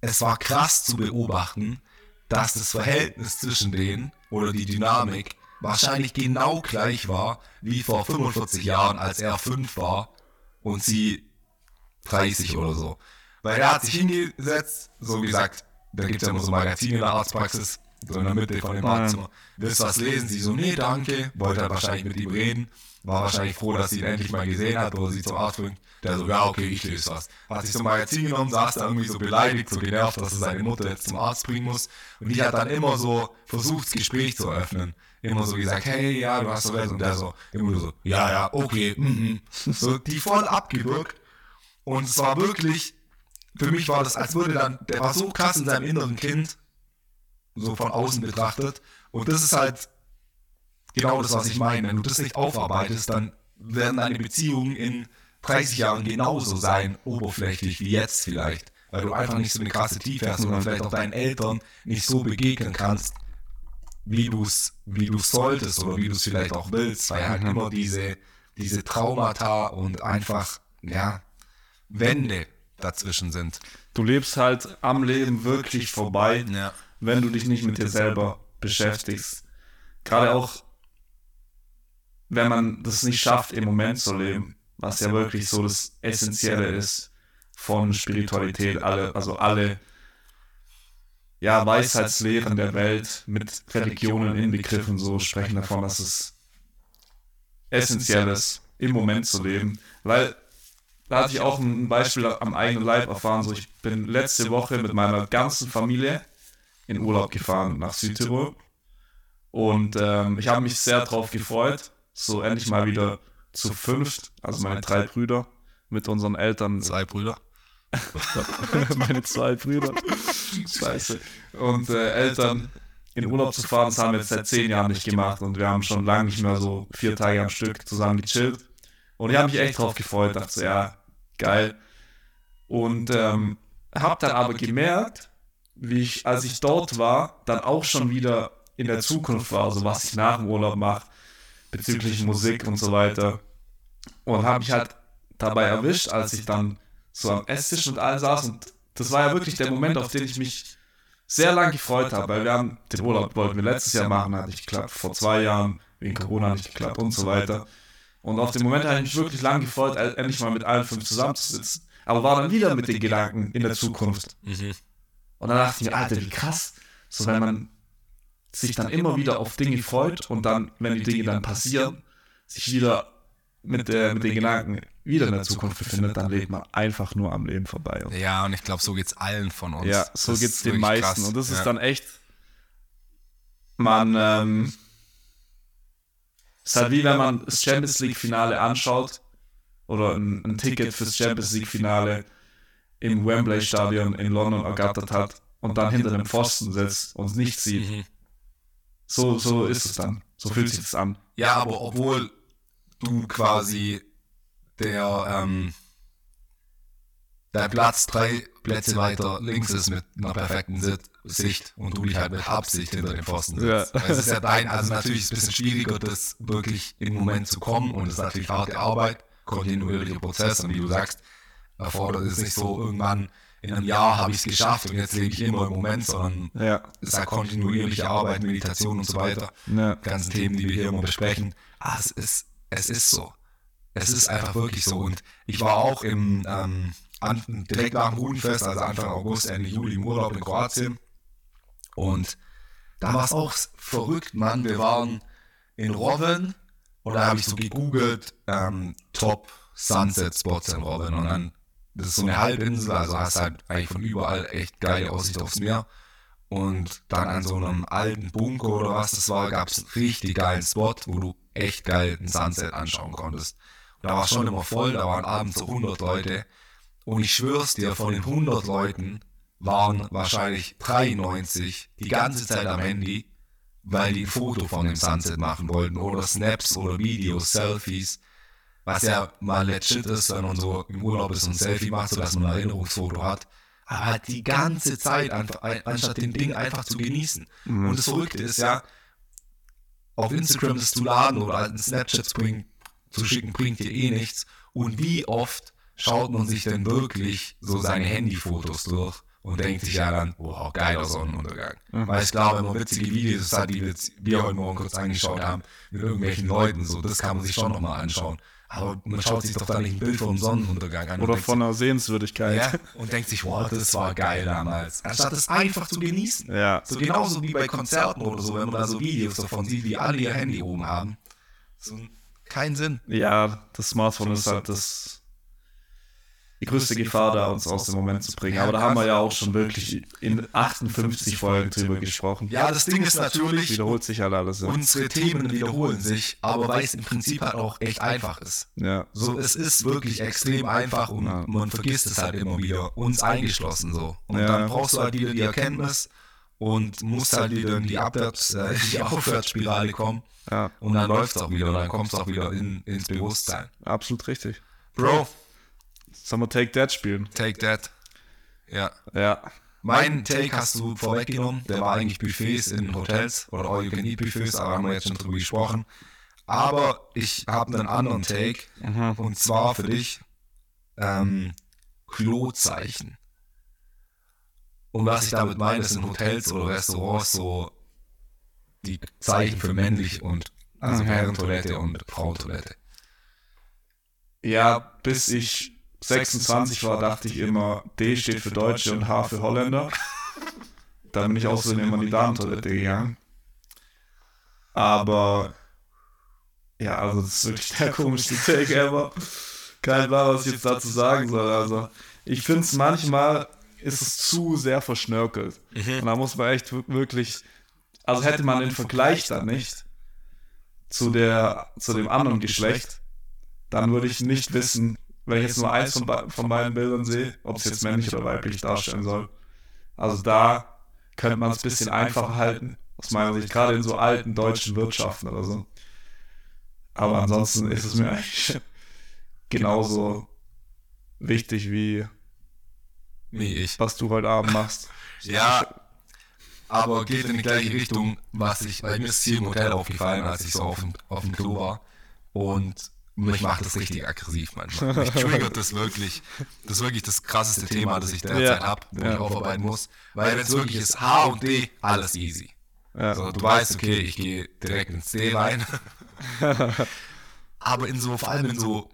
es war krass zu beobachten, dass das Verhältnis zwischen denen oder die Dynamik wahrscheinlich genau gleich war wie vor 45 Jahren, als er 5 war und sie 30 oder so. Weil er hat sich hingesetzt, so wie gesagt, da gibt es ja immer so Magazine in der Arztpraxis, so in der Mitte von dem Badzimmer. Willst du was lesen? Sie so, nee, danke. Wollte halt wahrscheinlich mit ihm reden. War wahrscheinlich froh, dass sie ihn endlich mal gesehen hat oder sie zum Arzt bringt. Der so, ja, okay, ich lese was. Hat sich so ein Magazin genommen, saß da irgendwie so beleidigt, so genervt, dass er seine Mutter jetzt zum Arzt bringen muss. Und die hat dann immer so versucht, das Gespräch zu öffnen. Immer so gesagt, hey, ja, du hast so recht. Und der so, immer so, ja, ja, okay, mhm. So, die voll abgewürgt. Und es war wirklich, für mich war das, als würde dann, der war so krass in seinem inneren Kind, so von außen betrachtet. Und das ist halt genau das, was ich meine. Wenn du das nicht aufarbeitest, dann werden deine Beziehungen in 30 Jahren genauso sein, oberflächlich wie jetzt vielleicht. Weil du einfach nicht so eine krasse Tiefe hast und vielleicht auch deinen Eltern nicht so begegnen kannst, wie du es wie du's solltest oder wie du es vielleicht auch willst, weil halt immer diese, diese Traumata und einfach, ja, Wände dazwischen sind. Du lebst halt am Leben wirklich vorbei, ja. wenn du dich nicht mit dir selber beschäftigst. Gerade auch, wenn man das nicht schafft, im Moment zu leben, was ja wirklich so das Essentielle ist von Spiritualität, alle, also alle ja, Weisheitslehren der Welt mit Religionen inbegriffen, so sprechen davon, dass es essentiell ist, im Moment zu leben. Weil da hatte ich auch ein Beispiel am eigenen Leib erfahren. So, ich bin letzte Woche mit meiner ganzen Familie in Urlaub gefahren nach Südtirol. Und ähm, ich habe mich sehr darauf gefreut, so endlich mal wieder zu fünft, also meine drei Brüder mit unseren Eltern. Zwei Brüder. meine zwei Brüder. Scheiße. Und äh, Eltern in Urlaub zu fahren, das haben wir jetzt seit zehn Jahren nicht gemacht und wir haben schon lange nicht mehr so vier Tage am Stück zusammen gechillt. Und ich habe mich echt drauf gefreut, dachte so, ja, geil. Und ähm, habe dann aber gemerkt, wie ich, als ich dort war, dann auch schon wieder in der Zukunft war, also was ich nach dem Urlaub mache, bezüglich Musik und so weiter. Und habe mich halt dabei erwischt, als ich dann so am Esstisch und all saß. Und das war ja wirklich der Moment, auf den ich mich sehr lang gefreut habe, weil wir haben den Urlaub wollten wir letztes Jahr machen, hat nicht geklappt, vor zwei Jahren, wegen Corona nicht geklappt und so weiter. Und auf den Moment habe ich mich wirklich lang gefreut, endlich mal mit allen fünf zusammenzusitzen. Aber war dann wieder mit den Gedanken in der Zukunft. Mhm. Und dann dachte ich mir, Alter, wie krass. So, wenn man sich dann immer wieder auf Dinge freut und dann, wenn die Dinge dann passieren, sich wieder mit, äh, mit den Gedanken wieder in der Zukunft befindet, dann lebt man einfach nur am Leben vorbei. Und ja, und ich glaube, so geht es allen von uns. Ja, so geht es den meisten. Krass. Und das ja. ist dann echt, man, ähm, ist halt wie wenn man das Champions League-Finale anschaut oder ein, ein, Ticket fürs Champions League-Finale im Wembley-Stadion in London ergattert hat und dann hinter dem Pfosten sitzt und es nicht sieht. Mhm. So, so ist es dann. So fühlt sich das an. Ja, aber obwohl du quasi der, ähm, der Platz drei Plätze weiter links ist mit einer perfekten Sicht und du dich halt mit Absicht hinter dem Pfosten sitzt. Ja. Es ist ja dein, also natürlich ist es ein bisschen schwieriger, das wirklich im Moment zu kommen und es ist natürlich harte Arbeit, kontinuierlicher Prozess und wie du sagst, erfordert es nicht so irgendwann in einem Jahr habe ich es geschafft und jetzt lebe ich immer im Moment, sondern ja. es ist halt kontinuierliche Arbeit, Meditation und so weiter. Ja. Ganzen Themen, die wir hier immer besprechen. Ah, es ist, es ist so. Es ist einfach wirklich so. Und ich war auch im, ähm, an, direkt nach dem Rudenfest, also Anfang August, Ende Juli im Urlaub in Kroatien. Und da war es auch verrückt, Mann. Wir waren in Robben und da habe ich so gegoogelt, ähm, Top Sunset Spots in Robben. Und dann, das ist so eine Halbinsel, also hast halt eigentlich von überall echt geile Aussicht aufs Meer. Und dann an so einem alten Bunker oder was das war, gab es einen richtig geilen Spot, wo du echt geil einen Sunset anschauen konntest. Und da war es schon immer voll, da waren abends so 100 Leute. Und ich schwör's dir, von den 100 Leuten waren wahrscheinlich 93 die ganze Zeit am Handy, weil die ein Foto von dem Sunset machen wollten oder Snaps oder Videos, Selfies, was ja mal legit ist, wenn man so im Urlaub ist und ein Selfie macht, sodass man ein Erinnerungsfoto hat. Aber halt die ganze Zeit, einfach, anstatt den Ding einfach zu genießen. Mhm. Und das Verrückte ist ja, auf Instagram das zu laden oder halt einen Snapchat zu schicken, bringt dir eh nichts. Und wie oft schaut man sich denn wirklich so seine Handyfotos durch und denkt sich ja dann, wow, geiler Sonnenuntergang. Mhm. Weil ich glaube, wenn man witzige Videos hat, die wir heute Morgen kurz angeschaut haben, mit irgendwelchen Leuten, so, das kann man sich schon nochmal anschauen. Aber man schaut sich doch da nicht ein Bild vom Sonnenuntergang an. Oder von einer Sehenswürdigkeit. Ja, und denkt sich, wow, das war geil damals. Anstatt es einfach zu genießen. Ja. So genauso wie bei Konzerten oder so, wenn man da so Videos davon sieht, wie alle ihr Handy oben haben. So, kein Sinn. Ja, das Smartphone ist halt das die größte Gefahr da, uns aus dem Moment zu bringen. Aber da haben wir ja auch schon wirklich in 58 Folgen drüber gesprochen. Ja, das Ding ist natürlich, wiederholt sich halt alles. Ja. Unsere Themen wiederholen sich, aber weil es im Prinzip halt auch echt einfach ist. Ja. So, es ist wirklich extrem einfach und ja. man vergisst es halt immer wieder, uns eingeschlossen so. Und ja. dann brauchst du halt wieder die Erkenntnis und musst halt wieder in die Abwärts, äh, die Aufwärtsspirale kommen. Ja. Und dann läuft es auch wieder, dann kommst du auch wieder in, ins Bewusstsein. Absolut richtig. Bro, Sollen wir Take That spielen? Take That. Ja. Ja. Mein Take hast du vorweggenommen. Der war eigentlich Buffets in Hotels oder All-You-Can-Eat-Buffets, aber haben wir jetzt schon drüber gesprochen. Aber ich habe einen anderen Take. Mhm. Und zwar für dich ähm, Klozeichen. Und was ich damit meine, sind Hotels oder Restaurants so die Zeichen für männlich und also Herrentoilette und Frauentoilette. Ja, bis ich 26 war, dachte ich immer, D steht für Deutsche und H für Holländer. Da bin ich auch so immer in die Damentoilette gegangen. Aber ja, also das ist wirklich der komischste Take ever. Kein Plan, was ich jetzt dazu sagen soll. Also ich finde es manchmal ist es zu sehr verschnörkelt. Mhm. Und da muss man echt wirklich, also hätte man den Vergleich dann nicht zu der, zu dem anderen Geschlecht, dann würde ich nicht wissen, wenn ich jetzt nur eins von, von beiden Bildern sehe, ob es jetzt männlich oder weiblich darstellen soll. Also da könnte man es ein bisschen einfacher halten, aus meiner Sicht, gerade in so alten deutschen Wirtschaften oder so. Aber ansonsten ist es mir eigentlich genauso wichtig wie, wie ich. was du heute Abend machst. ja, aber geht in die gleiche Richtung, was ich, weil mir ist Hotel aufgefallen, als ich so auf dem, auf dem Klo war. Und mich macht das richtig aggressiv manchmal. Mich triggert das wirklich. Das ist wirklich das krasseste Thema, das ich derzeit ja. habe, wo ja. ich aufarbeiten muss. Weil wenn es wirklich ist H und D, alles easy. Ja. Also, du weißt, okay, ich gehe direkt ins D rein. Aber in so, vor allem in so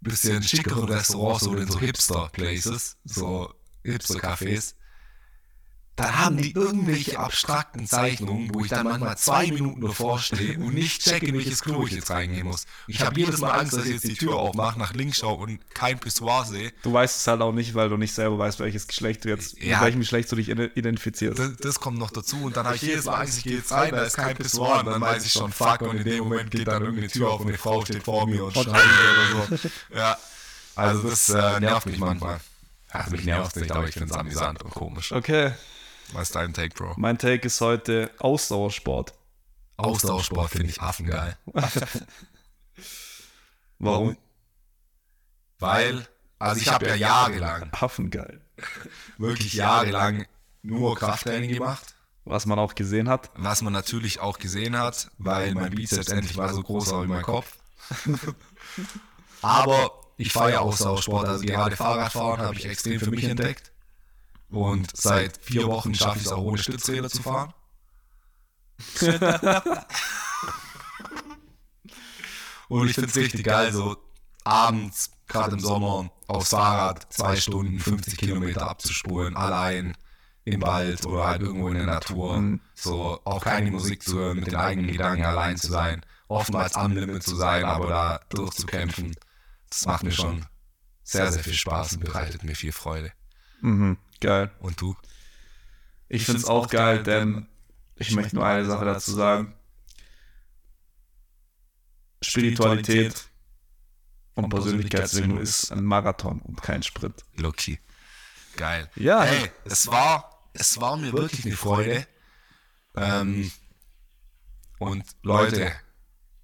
bisschen schickeren Restaurants oder in so Hipster-Places, so Hipster-Cafés, dann haben die irgendwelche abstrakten Zeichnungen, wo ich dann manchmal zwei Minuten davor stehe und nicht checke, in welches Klo ich jetzt reingehen muss. Ich habe jedes Mal Angst, dass ich jetzt die Tür aufmache, nach links schaue und kein Pissoir sehe. Du weißt es halt auch nicht, weil du nicht selber weißt, welches Geschlecht du jetzt, ja, mit welchem Geschlecht du dich identifizierst. Das, das kommt noch dazu und dann habe ich jedes Mal Angst, ich gehe jetzt rein, da ist kein Pissoir und dann weiß ich schon, fuck, und in dem Moment geht dann irgendeine Tür auf und eine Frau steht vor mir und schreit oder so. Ja, also das äh, nervt mich manchmal. Ach, mich nervt es nicht, aber ich finde es amüsant und komisch. Okay. Was ist dein Take, Bro? Mein Take ist heute Ausdauersport. Ausdauersport finde ich affengeil. Warum? Weil, also ich habe ja jahrelang. Affengeil. Wirklich jahrelang nur Krafttraining gemacht. Was man auch gesehen hat. Was man natürlich auch gesehen hat, weil mein Bizeps endlich mal so groß war wie mein Kopf. Aber ich fahre ja Ausdauersport, also gerade Fahrradfahren habe ich extrem für mich entdeckt. Und seit vier Wochen schaffe ich es auch ohne Stützräder zu fahren. und ich finde es richtig geil, so abends, gerade im Sommer, aufs Fahrrad zwei Stunden, 50 Kilometer abzuspulen, allein im Wald oder halt irgendwo in der Natur. Mhm. So auch keine Musik zu hören, mit den eigenen Gedanken allein zu sein, oftmals am Limit zu sein, aber da durchzukämpfen. Das macht mir schon sehr, sehr viel Spaß und bereitet mir viel Freude. Mhm. Geil. Und du? Ich, ich finde es auch geil, denn ich, ich möchte nur eine Sache dazu sagen. Spiritualität und Persönlichkeitsentwicklung ist ein Marathon und kein Sprint. Lucky. Geil. Ja. Hey, es war, es war mir wirklich eine Freude. Ähm, und Leute,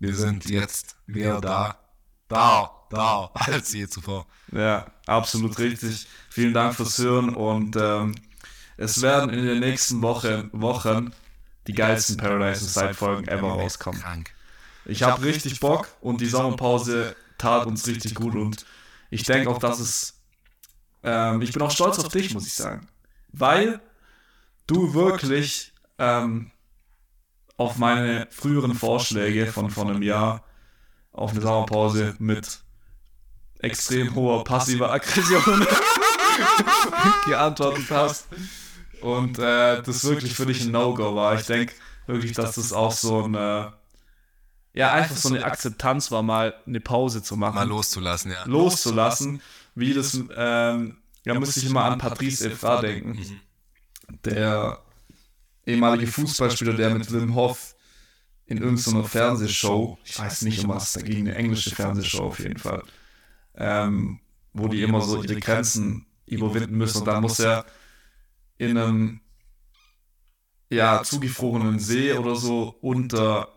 wir sind jetzt wieder da, da, da, als je zuvor. Ja, absolut richtig. Vielen Dank fürs Hören und ähm, es werden in den nächsten Woche, Wochen die geilsten Paradise Inside Folgen ever rauskommen. Krank. Ich habe richtig Bock und die Sommerpause tat uns richtig gut und ich denke auch, dass es. Ähm, ich bin auch stolz auf dich, muss ich sagen. Weil du wirklich ähm, auf meine früheren Vorschläge von vor einem Jahr auf eine Sommerpause mit extrem hoher passiver Aggression geantwortet hast. Und äh, das wirklich für dich ein No-Go war. Ich denke wirklich, dass das auch so eine, ja, einfach so eine Akzeptanz war, mal eine Pause zu machen. Mal loszulassen, ja. Loszulassen, wie das, ähm, ja, müsste ich immer an Patrice Evra denken. Der ehemalige Fußballspieler, der mit Wim Hof in irgendeiner Fernsehshow, ich weiß nicht um was dagegen, eine englische Fernsehshow auf jeden Fall, ähm, wo die immer so ihre Grenzen überwinden müssen. und dann muss er in einem ja, zugefrorenen See oder so unter,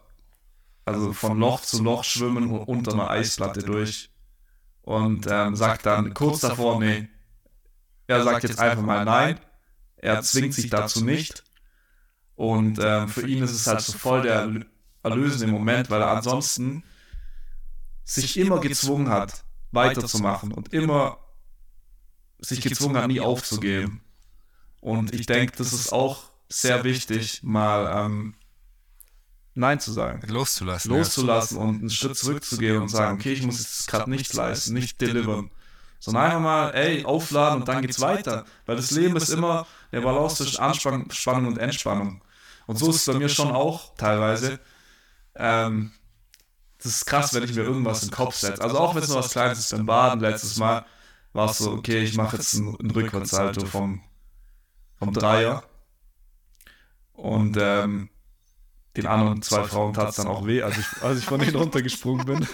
also von Loch zu Loch schwimmen und unter einer Eisplatte durch. Und ähm, sagt dann kurz davor, nee, er sagt jetzt einfach mal nein, er zwingt sich dazu nicht. Und ähm, für ihn ist es halt so voll der erlösende Moment, weil er ansonsten sich immer gezwungen hat, weiterzumachen und immer sich gezwungen hat, nie aufzugeben. Und ich denke, das ist auch sehr wichtig, mal ähm, Nein zu sagen. Loszulassen. Loszulassen ja. und einen Schritt zurückzugehen und sagen, okay, ich muss jetzt gerade nichts leisten, nicht delivern. Sondern einfach mal, ey, aufladen und dann geht's weiter. Weil das Leben ist immer der Balance zwischen Anspannung und Entspannung. Und so ist es bei mir schon auch teilweise. Ähm, das ist krass, wenn ich mir irgendwas in den Kopf setze. Also auch wenn es nur was Kleines ist beim Baden letztes Mal, war es so, okay, ich mache jetzt einen, einen Rückwärtssalto vom vom Dreier. Und ähm, den anderen zwei Frauen tat es dann auch weh, als ich, als ich von denen runtergesprungen bin.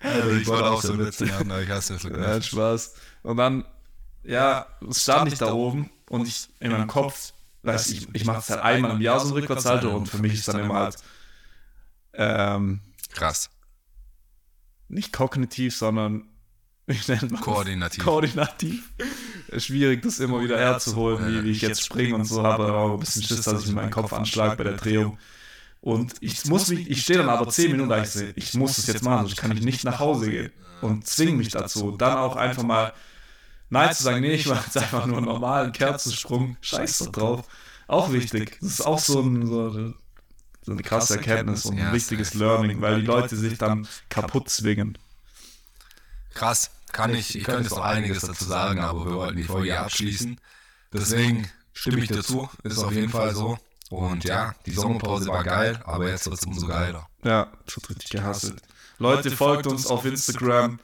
Also ich wollte auch so Witze machen, aber ich hasse das so Ja, Spaß. Und dann, ja, stand ich da oben und ich in meinem Kopf, weiß ich, ich mache es halt einmal im Jahr so ein Rückwärtshalter und für mich ist dann immer halt ähm, krass. Nicht kognitiv, sondern ich nenne Koordinativ. Koordinativ. Schwierig, das immer wieder herzuholen, wie, wie ich jetzt springe und so, habe auch ein bisschen Schiss, dass ich meinen Kopf anschlage bei der Drehung. Und ich muss mich, ich stehe dann aber zehn Minuten da, ich sehe, ich muss das jetzt machen, sonst kann ich nicht nach Hause gehen. Und zwinge mich dazu. Dann auch einfach mal Nein zu sagen, nee, ich mache jetzt einfach nur einen normalen Kerzensprung, scheiß doch drauf. Auch wichtig. Das ist auch so, ein, so, so eine krasse Erkenntnis und ein wichtiges Learning, weil die Leute sich dann kaputt zwingen. Krass kann ich, ich könnte jetzt noch einiges dazu sagen, aber wir wollten die Folge abschließen. Deswegen stimme ich dazu, ist auf jeden Fall so. Und ja, die Sommerpause war geil, aber jetzt wird es umso geiler. Ja, es wird richtig gehasselt. Leute, folgt uns auf Instagram,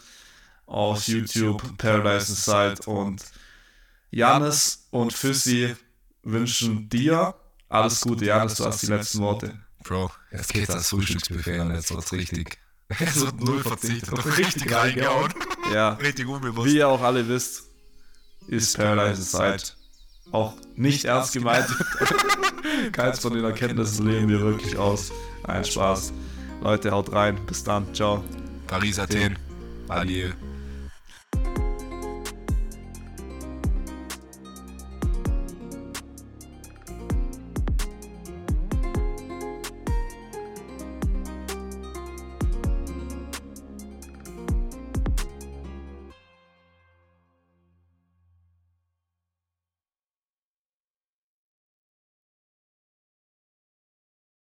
auf YouTube, Paradise Inside und Janis und Füssi wünschen dir alles Gute. Janis, du hast die letzten Worte. Bro, jetzt geht's als Frühstücksbuffet und jetzt wird's richtig. Es wird null verzichtet, richtig reingehauen. Ja. Richtig unbewusst. Wie ihr auch alle wisst, ist Paradise Zeit auch nicht ernst gemeint. Keins von den Erkenntnissen leben wir wirklich aus. Ein Spaß. Leute, haut rein. Bis dann. Ciao. Paris, Athen. Adieu.